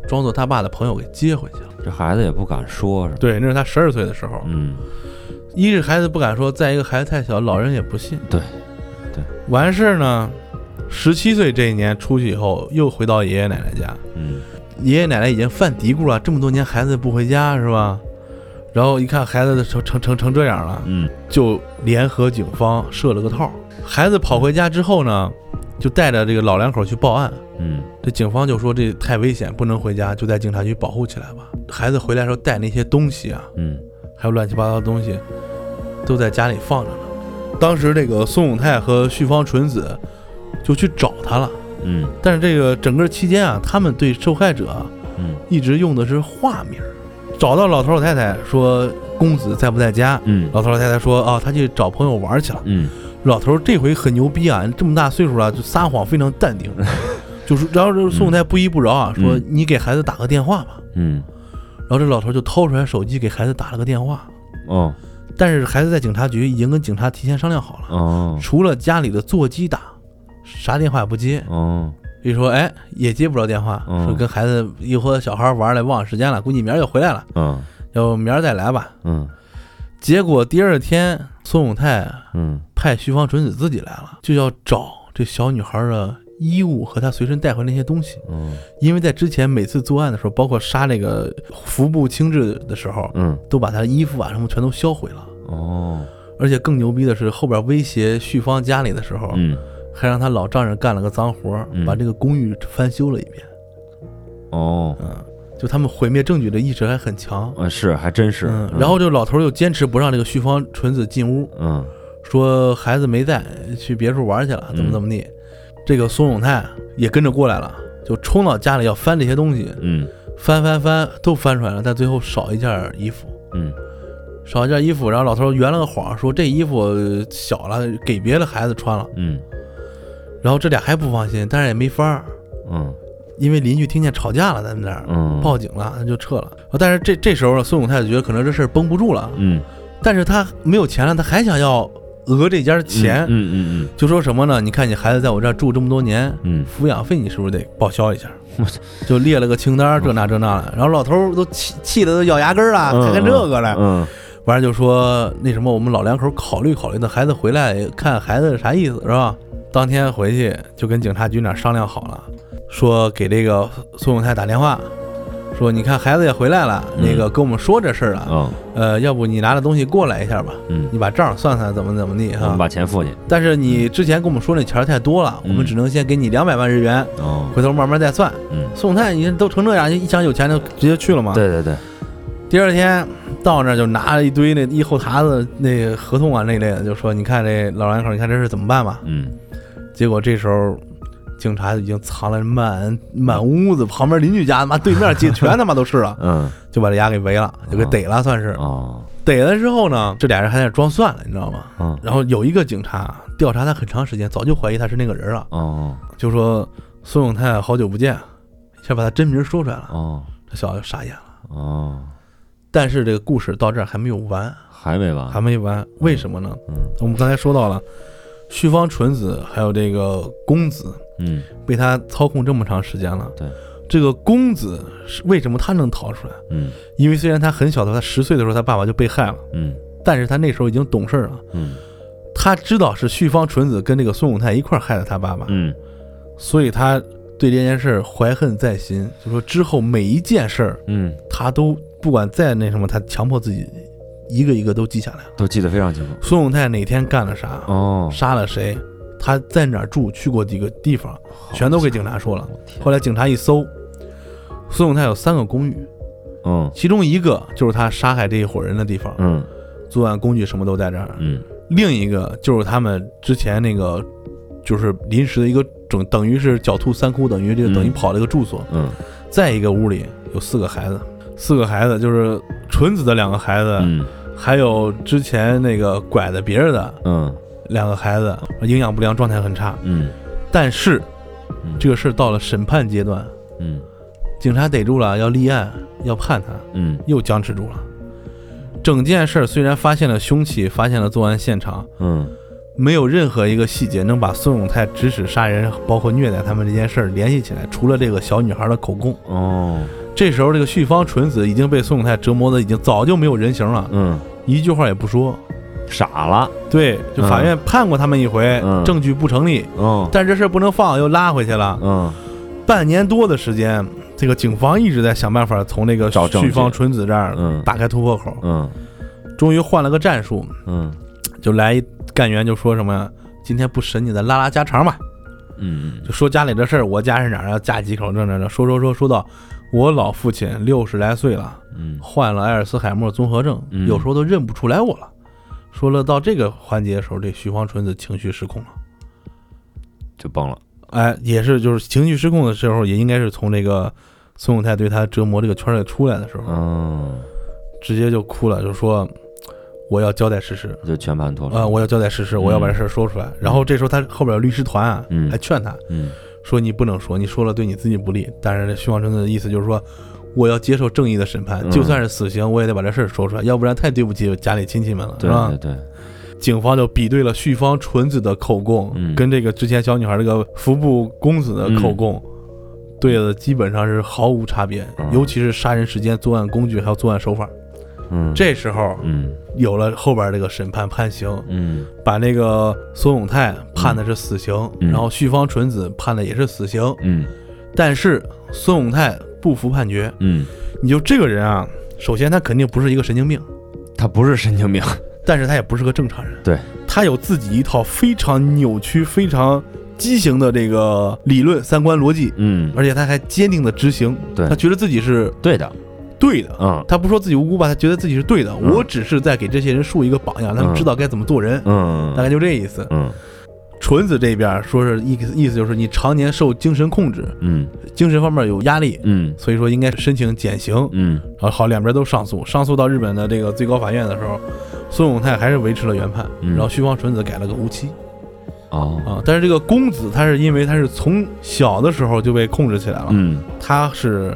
装作他爸的朋友给接回去了。这孩子也不敢说，是吧？对，那是他十二岁的时候。嗯一是孩子不敢说，再一个孩子太小，老人也不信。对对，完事儿呢，十七岁这一年出去以后，又回到爷爷奶奶家，嗯爷爷奶奶已经犯嘀咕了，这么多年孩子不回家是吧？然后一看孩子成成成成这样了，嗯就联合警方设了个套。孩子跑回家之后呢，就带着这个老两口去报案，嗯这警方就说这太危险，不能回家，就在警察局保护起来吧。孩子回来的时候带那些东西啊，嗯。还有乱七八糟的东西，都在家里放着呢。当时这个宋永泰和旭方纯子就去找他了，嗯。但是这个整个期间啊，他们对受害者啊嗯。一直用的是化名。找到老头老太太说公子在不在家，嗯。老头老太太说啊，他去找朋友玩去了。嗯。老头这回很牛逼啊，这么大岁数了就撒谎非常淡定，就是然后这宋永泰不依不饶啊，说嗯你给孩子打个电话吧。嗯然后这老头就掏出来手机给孩子打了个电话，哦。但是孩子在警察局已经跟警察提前商量好了，哦。除了家里的座机打，啥电话也不接。哦。一说哎也接不着电话，嗯说跟孩子一会儿小孩玩了忘了时间了，估计明儿就回来了，嗯。要明儿再来吧。嗯。结果第二天孙永泰嗯。派徐方纯子自己来了，就要找这小女孩的衣物和他随身带回那些东西，嗯因为在之前每次作案的时候，包括杀那个服部清志的时候，嗯都把他的衣服啊什么全都销毁了。哦而且更牛逼的是，后边威胁旭芳家里的时候，嗯还让他老丈人干了个脏活，嗯把这个公寓翻修了一遍。哦嗯，就他们毁灭证据的意识还很强。嗯是还真是嗯，然后这个老头又坚持不让这个旭芳纯子进屋，嗯说孩子没在，去别处玩去了，怎么怎么地。这个孙永泰也跟着过来了，就冲到家里要翻这些东西，嗯。翻翻翻都翻出来了，但最后少一件衣服，嗯。少一件衣服。然后老头圆了个谎，说这衣服小了，给别的孩子穿了。嗯。然后这俩还不放心，但是也没法儿，嗯。因为邻居听见吵架了，在那儿嗯。报警了，他就撤了。但是这这时候呢，孙永泰就觉得可能这事儿绷不住了，嗯。但是他没有钱了，他还想要讹这家钱，嗯嗯嗯就说什么呢？你看你孩子在我这儿住这么多年，嗯抚养费你是不是得报销一下？就列了个清单，这那这那的。然后老头都气气得都咬牙根儿了，嗯还干这个了。嗯完了就说那什么，我们老两口考虑考虑，等孩子回来看孩子啥意思，是吧？当天回去就跟警察局那儿商量好了，说给这个宋永泰打电话，说你看孩子也回来了，嗯那个跟我们说这事儿了，嗯呃，要不你拿着东西过来一下吧，嗯你把账算算怎么怎么地哈。我们把钱付去但是你之前跟我们说那钱太多了，我们嗯只能先给你两百万日元，哦回头慢慢再算。嗯宋太你都成这样，一想有钱就直接去了嘛。。对对对第二天到那儿就拿了一堆那一后沓子那个合同啊那类的，就说你看这老两口，你看这事怎么办吧？嗯结果这时候警察已经藏了满满屋子，旁边邻居家妈对面街全他妈都是了，嗯。就把这家给围了，就给逮了，算是。哦。逮了之后呢，这俩人还在那装蒜了，你知道吗？嗯。然后有一个警察调查他很长时间，早就怀疑他是那个人了，哦。就说孙永泰好久不见，先把他真名说出来了，哦。这小子就傻眼了。哦。但是这个故事到这儿还没有完，还没完。还没完，为什么呢？嗯。我们刚才说到了，旭方纯子还有这个公子嗯。被他操控这么长时间了。对，这个公子是为什么他能逃出来？嗯。因为虽然他很小的时候，他十岁的时候他爸爸就被害了，嗯。但是他那时候已经懂事了，嗯。他知道是旭方纯子跟这个孙永泰一块害了他爸爸，嗯。所以他对这件事怀恨在心，就说之后每一件事儿嗯。他都不管再那什么，他强迫自己一个一个都记下来了。都记得非常清楚。孙永泰哪天干了啥，哦。杀了谁，他在哪儿住，去过几个地方，全都给警察说了。后来警察一搜，孙永泰有三个公寓，嗯。其中一个就是他杀害这一伙人的地方，嗯。作案工具什么都在这儿；嗯。另一个就是他们之前那个，就是临时的一个整，等于是狡兔三窟，等于这个嗯等于跑了一个住所。嗯。再一个屋里有四个孩子，四个孩子就是纯子的两个孩子，嗯。还有之前那个拐的别人的嗯两个孩子，营养不良，状态很差。嗯但是嗯这个事儿到了审判阶段，嗯警察逮住了，要立案，要判他，嗯又僵持住了。整件事儿虽然发现了凶器，发现了作案现场，嗯没有任何一个细节能把孙永泰指使杀人，包括虐待他们这件事儿联系起来，除了这个小女孩的口供。哦这时候，这个旭方纯子已经被孙永泰折磨的已经早就没有人形了，嗯一句话也不说。傻了。对，就法院判过他们一回，嗯。证据不成立，嗯。但是这事儿不能放，又拉回去了。嗯。半年多的时间，这个警方一直在想办法从那个找证据。旭方纯子这儿嗯。打开突破口。嗯。终于换了个战术，嗯。就来一干员就说什么呀？今天不审你的拉拉家常吧，嗯。就说家里的事儿，我家是哪儿啊？家几口这这这，说说说说到我老父亲六十来岁了，嗯。患了阿尔茨海默综合症，嗯。有时候都认不出来我了。说了到这个环节的时候，这徐芳纯子情绪失控了。就崩了。哎，也是就是情绪失控的时候，也应该是从这个孙永泰对他折磨这个圈儿里出来的时候，嗯，直接就哭了，就说我要交代事实。就全盘托出。啊、我要交代事实，我要把这事儿说出来。然后这时候他后边有律师团啊，嗯还劝他嗯说：“你不能说，你说了对你自己不利。”但是徐芳纯的意思就是说，我要接受正义的审判，嗯。就算是死刑，我也得把这事儿说出来，要不然太对不起家里亲戚们了，对是吧？对？对，警方就比对了旭芳纯子的口供，嗯。跟这个之前小女孩这个服部公子的口供，对的基本上是毫无差别，嗯。尤其是杀人时间、作案工具还有作案手法。嗯。这时候嗯。有了后边这个审判判刑，嗯。把那个孙永泰判的是死刑，嗯。然后旭芳纯子判的也是死刑，嗯。但是孙永泰不服判决。嗯，你就这个人啊，首先他肯定不是一个神经病，他不是神经病。但是他也不是个正常人。对，他有自己一套非常扭曲、非常畸形的这个理论、三观、逻辑，嗯，而且他还坚定的执行。对他觉得自己是对的。对的。嗯他不说自己无辜吧，他觉得自己是对的。嗯我只是在给这些人树一个榜样，让他们嗯知道该怎么做人，嗯大概就这意思。嗯纯子这边说是意意思就是你常年受精神控制，嗯。精神方面有压力，嗯。所以说应该申请减刑。嗯。然后好，两边都上诉，上诉到日本的这个最高法院的时候，孙永泰还是维持了原判，嗯。然后旭芳纯子改了个无期。哦。啊。但是这个公子他是因为他是从小的时候就被控制起来了，嗯。他是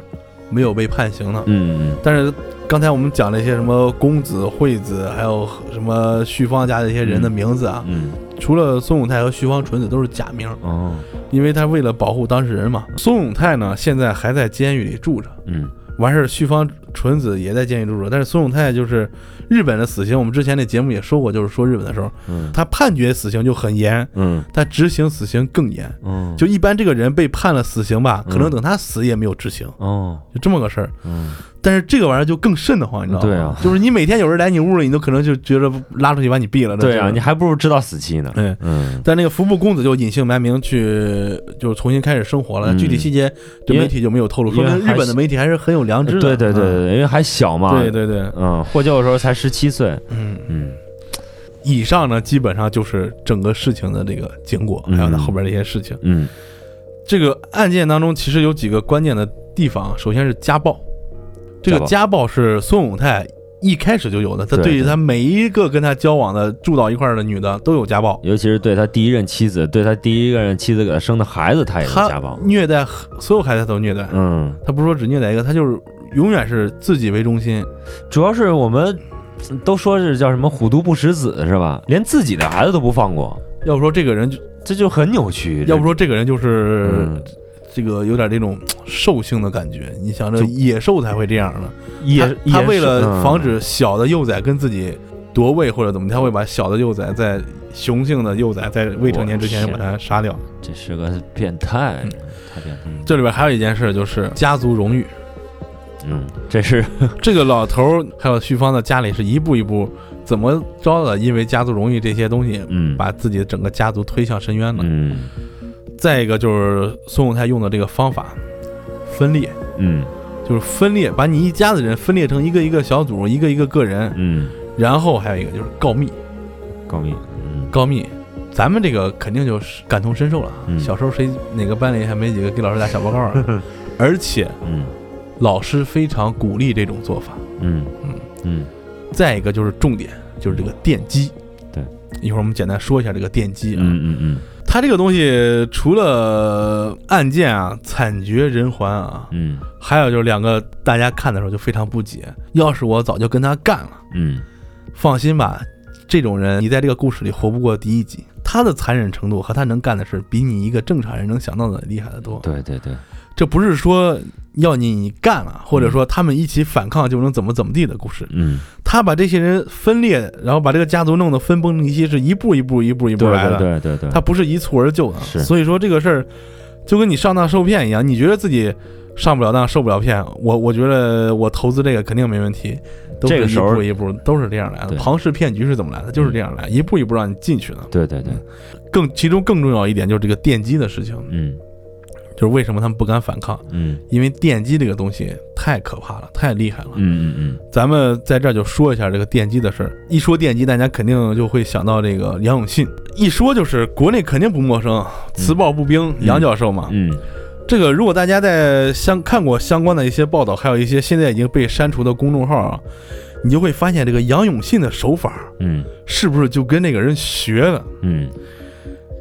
没有被判刑的。嗯但是刚才我们讲了一些什么公子、惠子，还有什么旭芳家的一些人的名字啊，嗯除了孙永泰和徐芳纯子都是假名，哦因为他为了保护当事人嘛。孙永泰呢，现在还在监狱里住着。嗯完事儿，旭方纯子也在监狱住着，但是孙永泰就是日本的死刑，我们之前那节目也说过，就是说日本的时候，嗯他判决死刑就很严，嗯他执行死刑更严。嗯就一般这个人被判了死刑吧，嗯可能等他死也没有执行，哦就这么个事儿。嗯但是这个玩意儿就更瘆得慌，你知道吗？对啊就是你每天有人来你屋里，你都可能就觉得拉出去把你毙了。那对啊，你还不如知道死期呢。嗯。嗯但那个服部公子就隐姓埋名去，就重新开始生活了。嗯具体细节这媒体就没有透露，说明日本的媒体还是很有良知的。对对对嗯对，因为还小嘛。对对对，嗯，获救的时候才十七岁。嗯。嗯以上呢，基本上就是整个事情的这个经过，嗯还有它后边那些事情。嗯这个案件当中，其实有几个关键的地方。首先是家暴，这个家暴是孙永泰一开始就有的，他对于他每一个跟他交往的、住到一块儿的女的都有家暴，尤其是对他第一任妻子，对他第一个任妻子给他生的孩子，他也有家暴。虐待所有孩子都虐待。嗯，他不是说只虐待一个，他就是永远是自己为中心。主要是我们都说是叫什么“虎毒不食子”是吧？连自己的孩子都不放过，要不说这个人就，这就很扭曲。要不说这个人就是、嗯这个有点这种兽性的感觉。你想，这野兽才会这样呢。野他他为了嗯防止小的幼崽跟自己夺位或者怎么，他会把小的幼崽在雄性的幼崽在未成年之前我把它杀掉。这是个变态嗯，太变态。这里边还有一件事就是家族荣誉，嗯，这是 这个老头儿还有旭芳的家里是一步一步怎么着的，因为家族荣誉这些东西，嗯把自己的整个家族推向深渊的。嗯再一个就是孙永泰用的这个方法，分裂，嗯就是分裂，把你一家子人分裂成一个一个小组，一个一个个人，嗯，然后还有一个就是告密，告密。嗯告密。咱们这个肯定就是感同身受了。嗯小时候谁哪个班里还没几个给老师打小报告啊？而且嗯老师非常鼓励这种做法。嗯嗯嗯再一个就是重点，就是这个电击。对，一会儿我们简单说一下这个电击啊。嗯嗯嗯它这个东西除了案件啊惨绝人寰啊，嗯还有就是两个大家看的时候就非常不解。要是我早就跟他干了，嗯放心吧，这种人你在这个故事里活不过第一集。他的残忍程度和他能干的事，比你一个正常人能想到的厉害得多。对对对，这不是说要你干了，或者说他们一起反抗就能怎么怎么地的故事。嗯他把这些人分裂，然后把这个家族弄得分崩离析，是一步一步、一步一步来的。对对对，他不是一蹴而就的。是所以说这个事儿就跟你上当受骗一样，你觉得自己上不了当受不了骗，我我觉得我投资这个肯定没问题。都是一这个时候步一步都是这样来的。庞氏骗局是怎么来的？就是这样来，一步一步让你进去的。对对对，更其中更重要一点就是这个电击的事情，嗯就是为什么他们不敢反抗，嗯因为电击这个东西太可怕了，太厉害了。嗯嗯咱们在这儿就说一下这个电击的事儿。一说电击，大家肯定就会想到这个杨永信，一说就是国内肯定不陌生，磁暴步兵杨教授嘛。嗯这个如果大家在相看过相关的一些报道，还有一些现在已经被删除的公众号啊，你就会发现这个杨永信的手法嗯是不是就跟那个人学的？嗯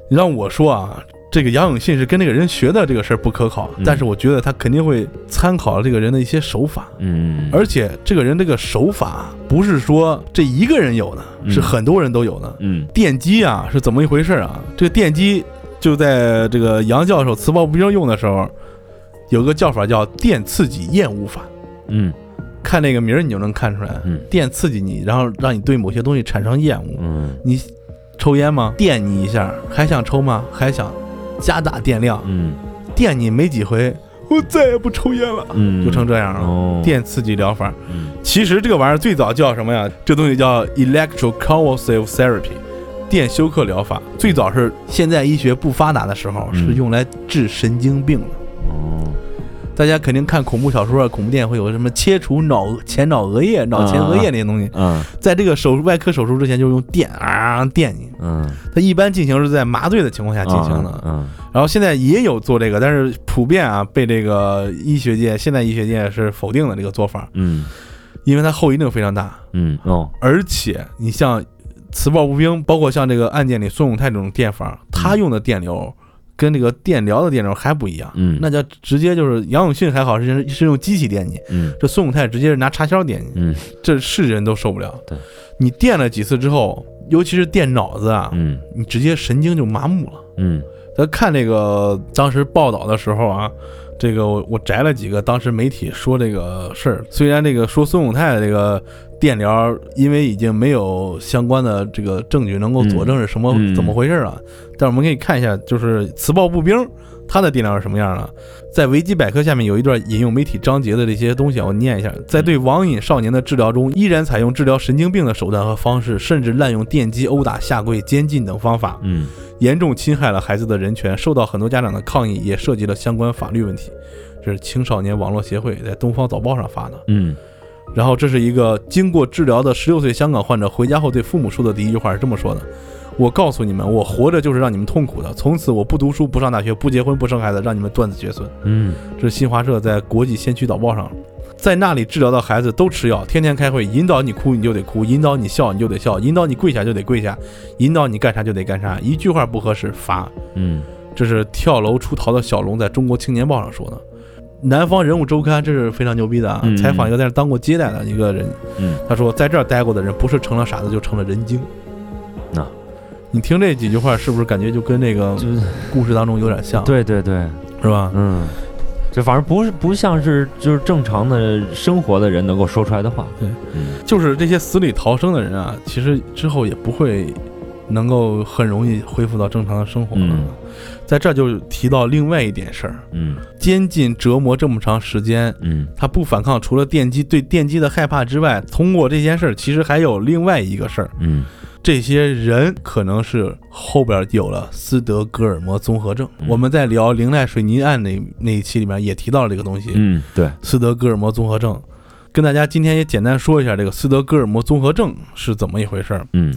你让我说啊，这个杨永信是跟那个人学的这个事儿不可考，嗯但是我觉得他肯定会参考这个人的一些手法。嗯，而且这个人这个手法不是说这一个人有的，嗯是很多人都有的。嗯电击啊是怎么一回事啊？这个电击就在这个杨教授磁暴步兵用的时候，有个叫法叫电刺激厌恶法。嗯看那个名儿你就能看出来，嗯电刺激你，然后让你对某些东西产生厌恶。嗯你抽烟吗？电你一下，还想抽吗？还想加大电量，嗯。电你没几回，我再也不抽烟了，嗯，就成这样了。哦，电刺激疗法，嗯。其实这个玩意儿最早叫什么呀？这东西叫 electroconvulsive therapy，电休克疗法。最早是现在医学不发达的时候，嗯。是用来治神经病的。哦大家肯定看恐怖小说啊、恐怖电影会有什么切除脑前脑额叶、脑前额叶那些东西，嗯在这个手术外科手术之前，就是用电啊电你。嗯。它一般进行是在麻醉的情况下进行的，嗯然后现在也有做这个，但是普遍啊被这个医学界、现代医学界是否定的这个做法，嗯。因为它后遗症非常大，嗯哦。而且你像磁暴步兵，包括像这个案件里孙永泰这种电法，他用的电流跟这个电疗的电疗还不一样，嗯那叫直接就是杨永信还好是是用机器电你，嗯这孙永泰直接是拿插销电你，嗯这是人都受不了。对，你电了几次之后，尤其是电脑子啊，嗯你直接神经就麻木了。嗯咱看那个当时报道的时候啊，这个我我摘了几个当时媒体说这个事儿。虽然这个说孙永泰的这个电疗，因为已经没有相关的这个证据能够佐证是什么、怎么回事啊，但是我们可以看一下，就是磁暴步兵它的电疗是什么样的。在维基百科下面有一段引用媒体章节的这些东西啊，我念一下。在对网瘾少年的治疗中，依然采用治疗神经病的手段和方式，甚至滥用电击、殴打、下跪、监禁等方法。嗯严重侵害了孩子的人权，受到很多家长的抗议，也涉及了相关法律问题。这是青少年网络协会在《东方早报》上发的。嗯然后这是一个经过治疗的十六岁香港患者回家后对父母说的第一句话是这么说的：“我告诉你们，我活着就是让你们痛苦的。从此我不读书、不上大学、不结婚、不生孩子，让你们断子绝孙。”嗯这是新华社在国际先驱导报上，在那里治疗的孩子都吃药，天天开会，引导你哭你就得哭，引导你笑你就得笑，引导你跪下就得跪下，引导你干啥就得干啥，一句话不合适罚。嗯这是跳楼出逃的小龙在中国青年报上说的。南方人物周刊这是非常牛逼的啊！嗯采访一个在那当过接待的一个人，嗯他说在这儿待过的人不是成了傻子就成了人精。那你听这几句话是不是感觉就跟那个就是故事当中有点像？，对对对是吧？嗯。这反正不是不像是就是正常的生活的人能够说出来的话。对，嗯就是这些死里逃生的人啊，其实之后也不会能够很容易恢复到正常的生活了。嗯在这儿就提到另外一点事儿，嗯。监禁折磨这么长时间，嗯。他不反抗，除了电击对电击的害怕之外，通过这件事儿，其实还有另外一个事儿，嗯。这些人可能是后边有了斯德哥尔摩综合症。嗯。我们在聊灵濑水泥案那那一期里面也提到了这个东西，嗯，对，斯德哥尔摩综合症。跟大家今天也简单说一下这个斯德哥尔摩综合症是怎么一回事儿。嗯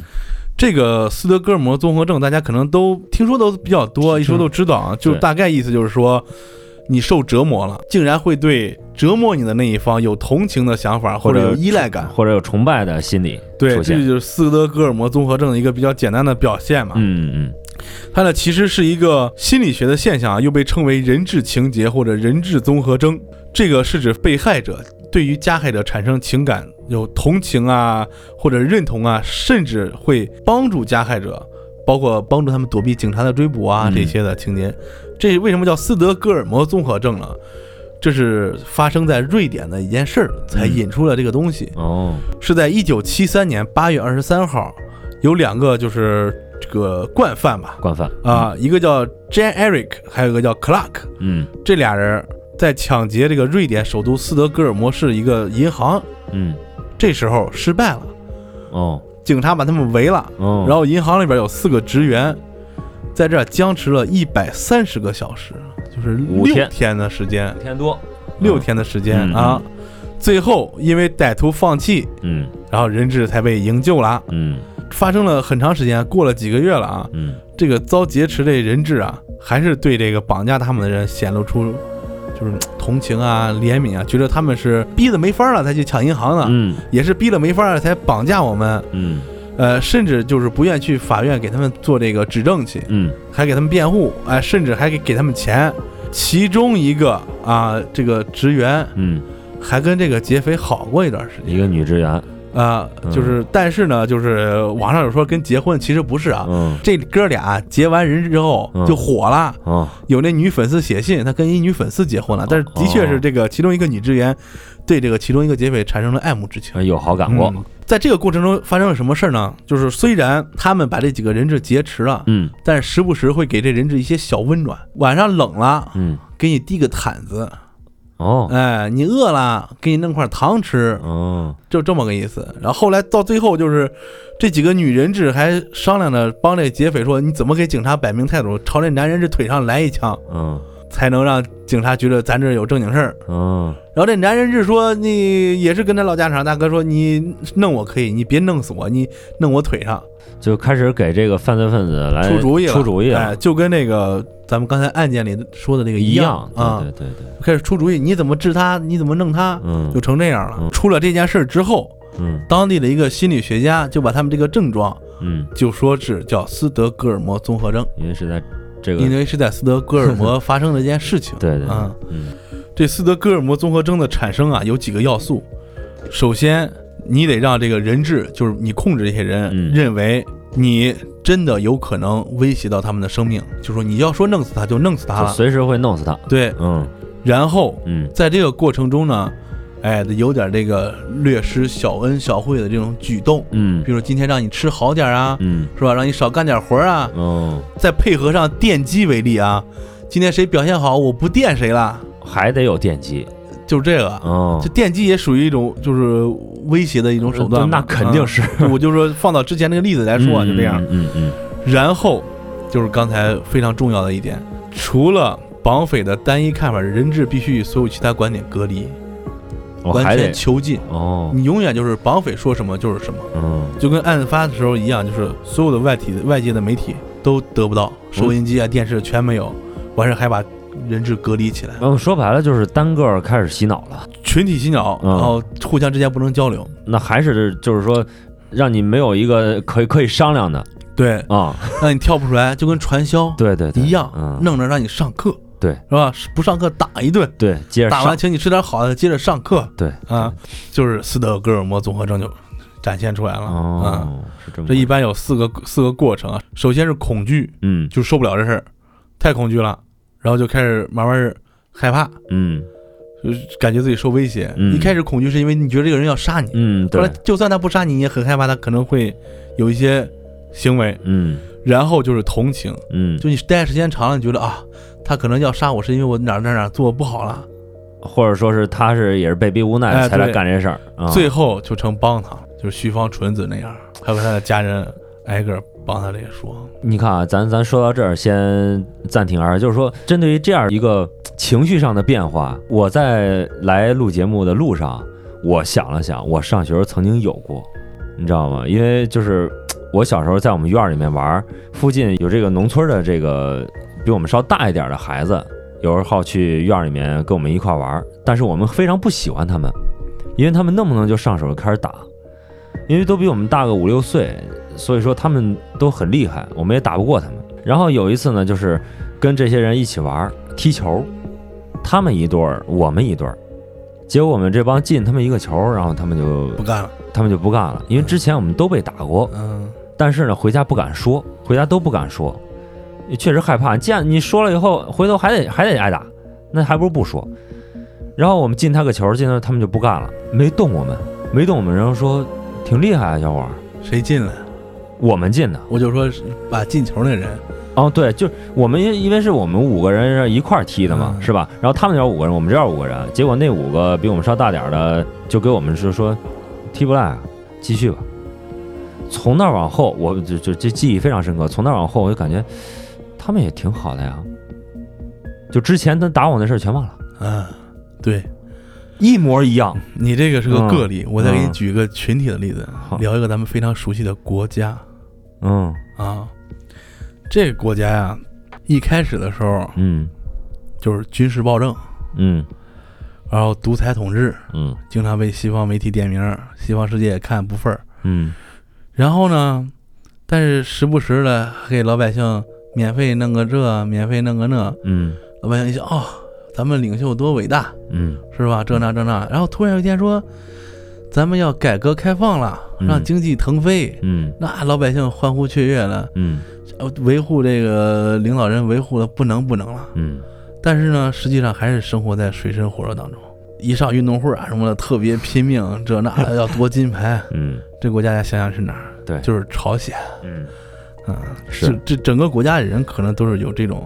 这个斯德哥尔摩综合症，大家可能都听说都比较多，一说都知道啊。就对大概意思就是说，你受折磨了，竟然会对折磨你的那一方有同情的想法，或者有依赖感。或者有崇拜的心理对，这就是斯德哥尔摩综合症的一个比较简单的表现嘛。嗯嗯它呢其实是一个心理学的现象啊，又被称为人质情节或者人质综合征。这个是指被害者对于加害者产生情感，有同情啊，或者认同啊，甚至会帮助加害者，包括帮助他们躲避警察的追捕啊嗯。这些的情节。这为什么叫斯德哥尔摩综合症呢？这是发生在瑞典的一件事儿，才嗯引出了这个东西。哦。是在一九七三年八月二十三号，有两个就是这个惯犯吧，惯犯。啊，一个叫 Jan Eric，还有一个叫 Clark，嗯。这俩人在抢劫这个瑞典首都斯德哥尔摩市一个银行，嗯，这时候失败了，哦，警察把他们围了，哦，然后银行里边有四个职员，在这儿僵持了一百三十个小时，就是六五天。天的时间，五天多，六天的时间嗯啊。最后因为歹徒放弃，嗯。然后人质才被营救了。嗯。发生了很长时间，过了几个月了啊。嗯。这个遭劫持的人质啊，还是对这个绑架他们的人显露出就是同情啊、怜悯啊，觉得他们是逼得没法了才去抢银行的，嗯。也是逼得没法了才绑架我们。嗯。呃，甚至就是不愿去法院给他们做这个指证去，嗯。还给他们辩护，哎、甚至还给给他们钱。其中一个啊，这个职员嗯，还跟这个劫匪好过一段时间。一个女职员，啊，就是但是呢，就是网上有说跟结婚，其实不是啊。嗯这哥俩结完人之后嗯就火了，哦有那女粉丝写信，他跟一女粉丝结婚了，但是的确是这个其中一个女职员对这个其中一个劫匪产生了爱慕之情。有好感过，嗯在这个过程中发生了什么事儿呢？就是虽然他们把这几个人质劫持了，嗯但是时不时会给这人质一些小温暖。晚上冷了，嗯给你递个毯子；哦。哎，你饿了，给你弄块糖吃，嗯就这么个意思。然后后来到最后，就是这几个女人质还商量着帮这劫匪说：“你怎么给警察摆明态度，朝这男人质腿上来一枪，嗯才能让警察觉得咱这有正经事儿。”嗯。然后这男人是说：“你也是跟他老家常，大哥说你弄我可以，你别弄死我，你弄我腿上。”就开始给这个犯罪分子来出主意了，出主意哎，了，就跟那个咱们刚才案件里说的那个一样啊，对对对对，开始出主意，你怎么治他，你怎么弄他，嗯。就成这样了。嗯。出了这件事儿之后，嗯。当地的一个心理学家就把他们这个症状嗯，就说是叫斯德哥尔摩综合症，因为是在这个因为是在斯德哥尔摩发生的一件事情。对对，啊，嗯。这斯德哥尔摩综合征的产生啊，有几个要素。首先，你得让这个人质，就是你控制这些人，嗯。认为你真的有可能威胁到他们的生命，就说你要说弄死他就弄死他。了。随时会弄死他，对，嗯。然后嗯。在这个过程中呢，哎，有点这个略施小恩小惠的这种举动，嗯比如说今天让你吃好点啊，嗯是吧？让你少干点活啊，哦，再配合上电击为例啊，今天谁表现好，我不电谁了，还得有电击，就是这个。哦这，电击也属于一种就是威胁的一种手段嘛，那肯定是啊我就说放到之前那个例子来说啊，就这样。嗯嗯然后就是刚才非常重要的一点，除了绑匪的单一看法，人质必须与所有其他观点隔离，我完全囚禁。哦，你永远就是绑匪说什么就是什么，嗯就跟案发的时候一样，就是所有的外体外界的媒体都得不到，收音机啊、电视全没有，完事还把人质隔离起来，嗯，说白了就是单个开始洗脑了，群体洗脑，嗯然后互相之间不能交流。那还是就是说，让你没有一个可以可以商量的对，啊，让你跳不出来，就跟传销对对对，一样，嗯，弄着让你上课，对。是吧？不上课打一顿，对，接着上。打完，请你吃点好的，接着上课。对啊，就是斯德哥尔摩综合症就展现出来了。啊。哦，是这么这一般有四个四个过程啊，首先是恐惧，嗯。就受不了这事儿，太恐惧了，然后就开始慢慢儿害怕，嗯。就是感觉自己受威胁。嗯。一开始恐惧是因为你觉得这个人要杀你，嗯，对。后来，就算他不杀你，你也很害怕他可能会有一些行为。嗯然后就是同情，嗯，就你待时间长了，你觉得啊，他可能要杀我是因为我哪儿哪儿哪儿做不好了，或者说是他是也是被逼无奈哎才来干这事儿啊，最后就成帮他了，就是徐方纯子那样，还有他的家人挨个儿帮他这个说，你看啊，咱咱说到这儿，先暂停啊，就是说，针对于这样一个情绪上的变化，我在来录节目的路上，我想了想，我上学时候曾经有过，你知道吗？因为就是我小时候在我们院里面玩，附近有这个农村的这个比我们稍大一点的孩子，有时候好去院里面跟我们一块玩，但是我们非常不喜欢他们，因为他们弄不能就上手就开始打，因为都比我们大个五六岁，所以说他们都很厉害，我们也打不过他们。然后有一次呢，就是跟这些人一起玩踢球，他们一对儿，我们一对儿，结果我们这帮进他们一个球，然后他们就不干了，他们就不干了，因为之前我们都被打过，嗯，但是呢回家不敢说，回家都不敢说，确实害怕。见你说了以后，回头还得还得挨打，那还不如不说。然后我们进他个球，进他他们就不干了，没动我们，没动我们，然后说挺厉害啊，小伙儿，谁进了？我们进的。我就说把进球那人哦，对，就是我们因因为是我们五个人是一块儿踢的嘛，嗯是吧？然后他们那五个人，我们这边五个人，结果那五个比我们稍大点儿的就给我们是说踢不赖啊，继续吧。从那儿往后，我就就这记忆非常深刻。从那儿往后，我就感觉他们也挺好的呀。就之前他打我那事儿全忘了，嗯，对一模一样。你这个是个嗯个例，我再给你嗯举一个群体的例子，好聊一个咱们非常熟悉的国家嗯啊。这个国家呀，一开始的时候嗯就是军事暴政，嗯然后独裁统治，嗯经常被西方媒体点名，西方世界也看不忿儿。嗯然后呢，但是时不时的给老百姓免费弄个这，免费弄个那，嗯老百姓一想，哦，咱们领袖多伟大，嗯是吧？这那这那，然后突然有一天说，咱们要改革开放了，嗯让经济腾飞，嗯那老百姓欢呼雀跃了，嗯呃维护这个领导人维护的不能不能了。嗯但是呢，实际上还是生活在水深火热当中。一上运动会啊什么的，特别拼命，这那的 要夺金牌。嗯这国家想想是哪儿？对就是朝鲜。嗯，嗯，是这这整个国家的人可能都是有这种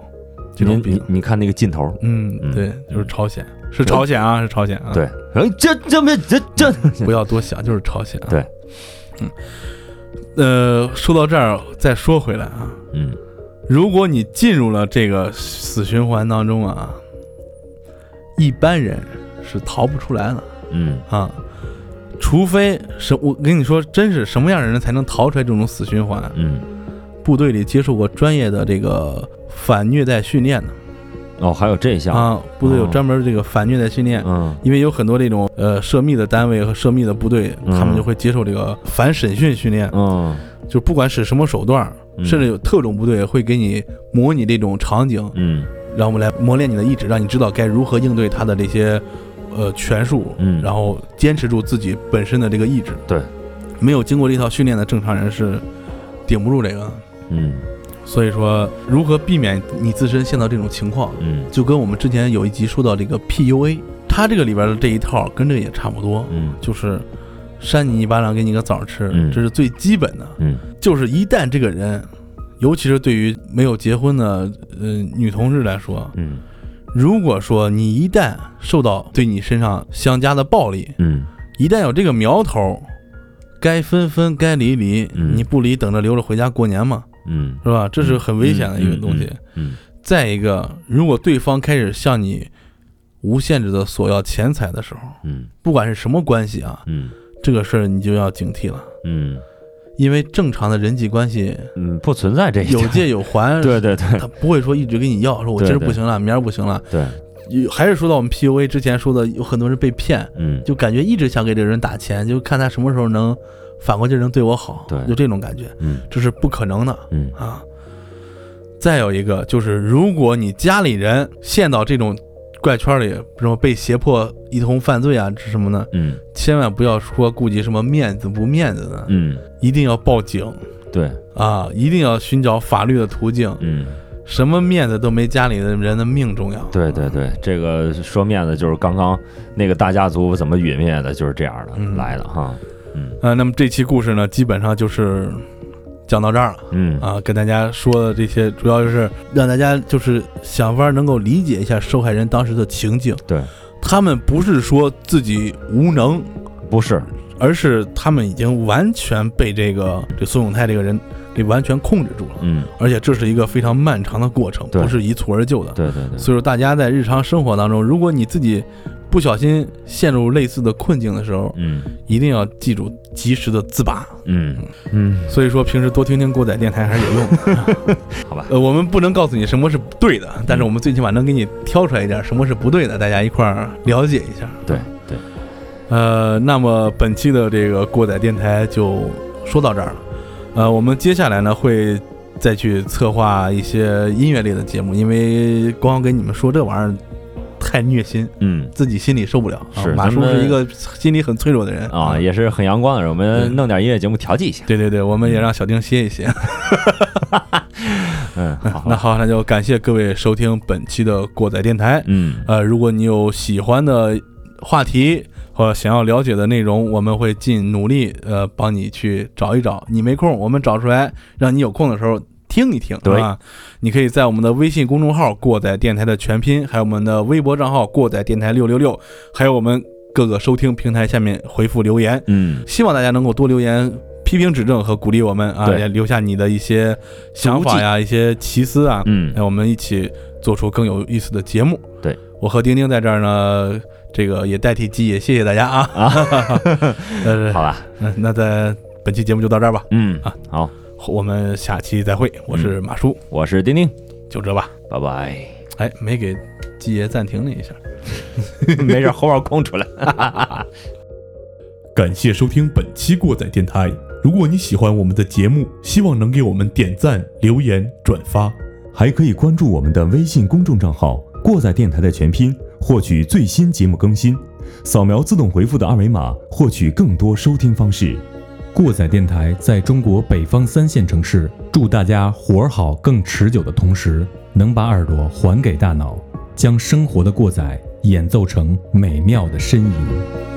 这种你病你。你看那个劲头，嗯，嗯对，就是朝鲜，是朝鲜啊，是朝鲜啊。对，，然后这这没这这，不要多想，就是朝鲜啊。对，嗯，呃，说到这儿，再说回来啊，嗯如果你进入了这个死循环当中啊，一般人是逃不出来的嗯啊，除非什我跟你说，真是什么样的人才能逃出来这种死循环？嗯，部队里接受过专业的这个反虐待训练的哦，还有这一项，啊，部队有哦。专门这个反虐待训练。嗯。因为有很多这种呃涉密的单位和涉密的部队，嗯。他们就会接受这个反审讯训练，嗯。就不管使什么手段，嗯。甚至有特种部队会给你模拟这种场景，嗯。让我们来磨练你的意志，让你知道该如何应对他的这些呃权术，嗯然后坚持住自己本身的这个意志。对，没有经过这套训练的正常人是顶不住这个。嗯所以说，如何避免你自身陷到这种情况，嗯就跟我们之前有一集说到这个 PUA，它这个里边的这一套跟这个也差不多，嗯就是扇你一巴掌，给你个枣吃，嗯这是最基本的。嗯就是一旦这个人，尤其是对于没有结婚的呃女同志来说，嗯如果说你一旦受到对你身上相加的暴力，嗯。一旦有这个苗头，该分分，该离离，嗯。你不离，等着留着回家过年嘛，嗯。是吧？这是很危险的一个东西。嗯。再一个，如果对方开始向你无限制的索要钱财的时候，嗯。不管是什么关系啊，嗯。这个事儿你就要警惕了，嗯因为正常的人际关系嗯，不存在这一，有借有还，对对对。他不会说一直跟你要，说我今儿不行了，明儿不行了。对，有还是说到我们 PUA 之前说的，有很多人被骗，嗯。就感觉一直想给这个人打钱，就看他什么时候能反过劲儿能对我好，对。就这种感觉，嗯。这是不可能的嗯。啊。再有一个就是，如果你家里人陷到这种怪圈里，什么被胁迫一同犯罪啊，是什么呢？嗯。千万不要说顾及什么面子不面子的，嗯，一定要报警。对，啊，一定要寻找法律的途径。嗯。什么面子都没家里的人的命重要。对对对，这个说面子就是刚刚那个大家族怎么陨灭的，就是这样的嗯。来的哈，嗯。呃，那么这期故事呢，基本上就是讲到这儿了嗯啊，跟大家说的这些，主要就是让大家就是想法能够理解一下受害人当时的情景。对，他们不是说自己无能，不是，而是他们已经完全被这个这孙永泰这个人给完全控制住了，嗯。而且这是一个非常漫长的过程，不是一蹴而就的。对对对，所以说，大家在日常生活当中，如果你自己不小心陷入类似的困境的时候，嗯。一定要记住及时的自拔。嗯。嗯，所以说，平时多听听过载电台还是有用的。好吧，呃，我们不能告诉你什么是对的，但是我们最起码能给你挑出来一点什么是不对的，大家一块儿了解一下。对对，呃，那么本期的这个过载电台就说到这儿了。呃，我们接下来呢会再去策划一些音乐类的节目，因为光跟你们说这玩意儿太虐心，嗯自己心里受不了。啊马叔是一个心里很脆弱的人啊，也是很阳光的人，我们弄点音乐节目调剂一下，对对对，我们也让小丁歇一歇。嗯，好，那好，那就感谢各位收听本期的过载电台。嗯呃，如果你有喜欢的话题或想要了解的内容，我们会尽努力呃帮你去找一找。你没空，我们找出来，让你有空的时候听一听，对吧，你可以在我们的微信公众号“过载电台”的全拼，还有我们的微博账号“过载电台六六六”，还有我们各个收听平台下面回复留言，嗯，希望大家能够多留言。批评指正和鼓励我们啊，也留下你的一些想法呀、一些奇思啊，嗯让我们一起做出更有意思的节目。对我和丁丁在这儿呢，这个也代替鸡也谢谢大家啊。啊，呃，好吧，那，那在本期节目就到这儿吧，嗯啊，好，我们下期再会。我是马叔，我是丁丁，就这吧。拜拜。哎，没给鸡爷暂停了一下。没事，后边空出来。感谢收听本期过载电台。如果你喜欢我们的节目，希望能给我们点赞、留言、转发，还可以关注我们的微信公众账号“过载电台”的全拼，获取最新节目更新。扫描自动回复的二维码，获取更多收听方式。过载电台在中国北方三线城市，祝大家活儿好、更持久的同时，能把耳朵还给大脑，将生活的过载演奏成美妙的呻吟。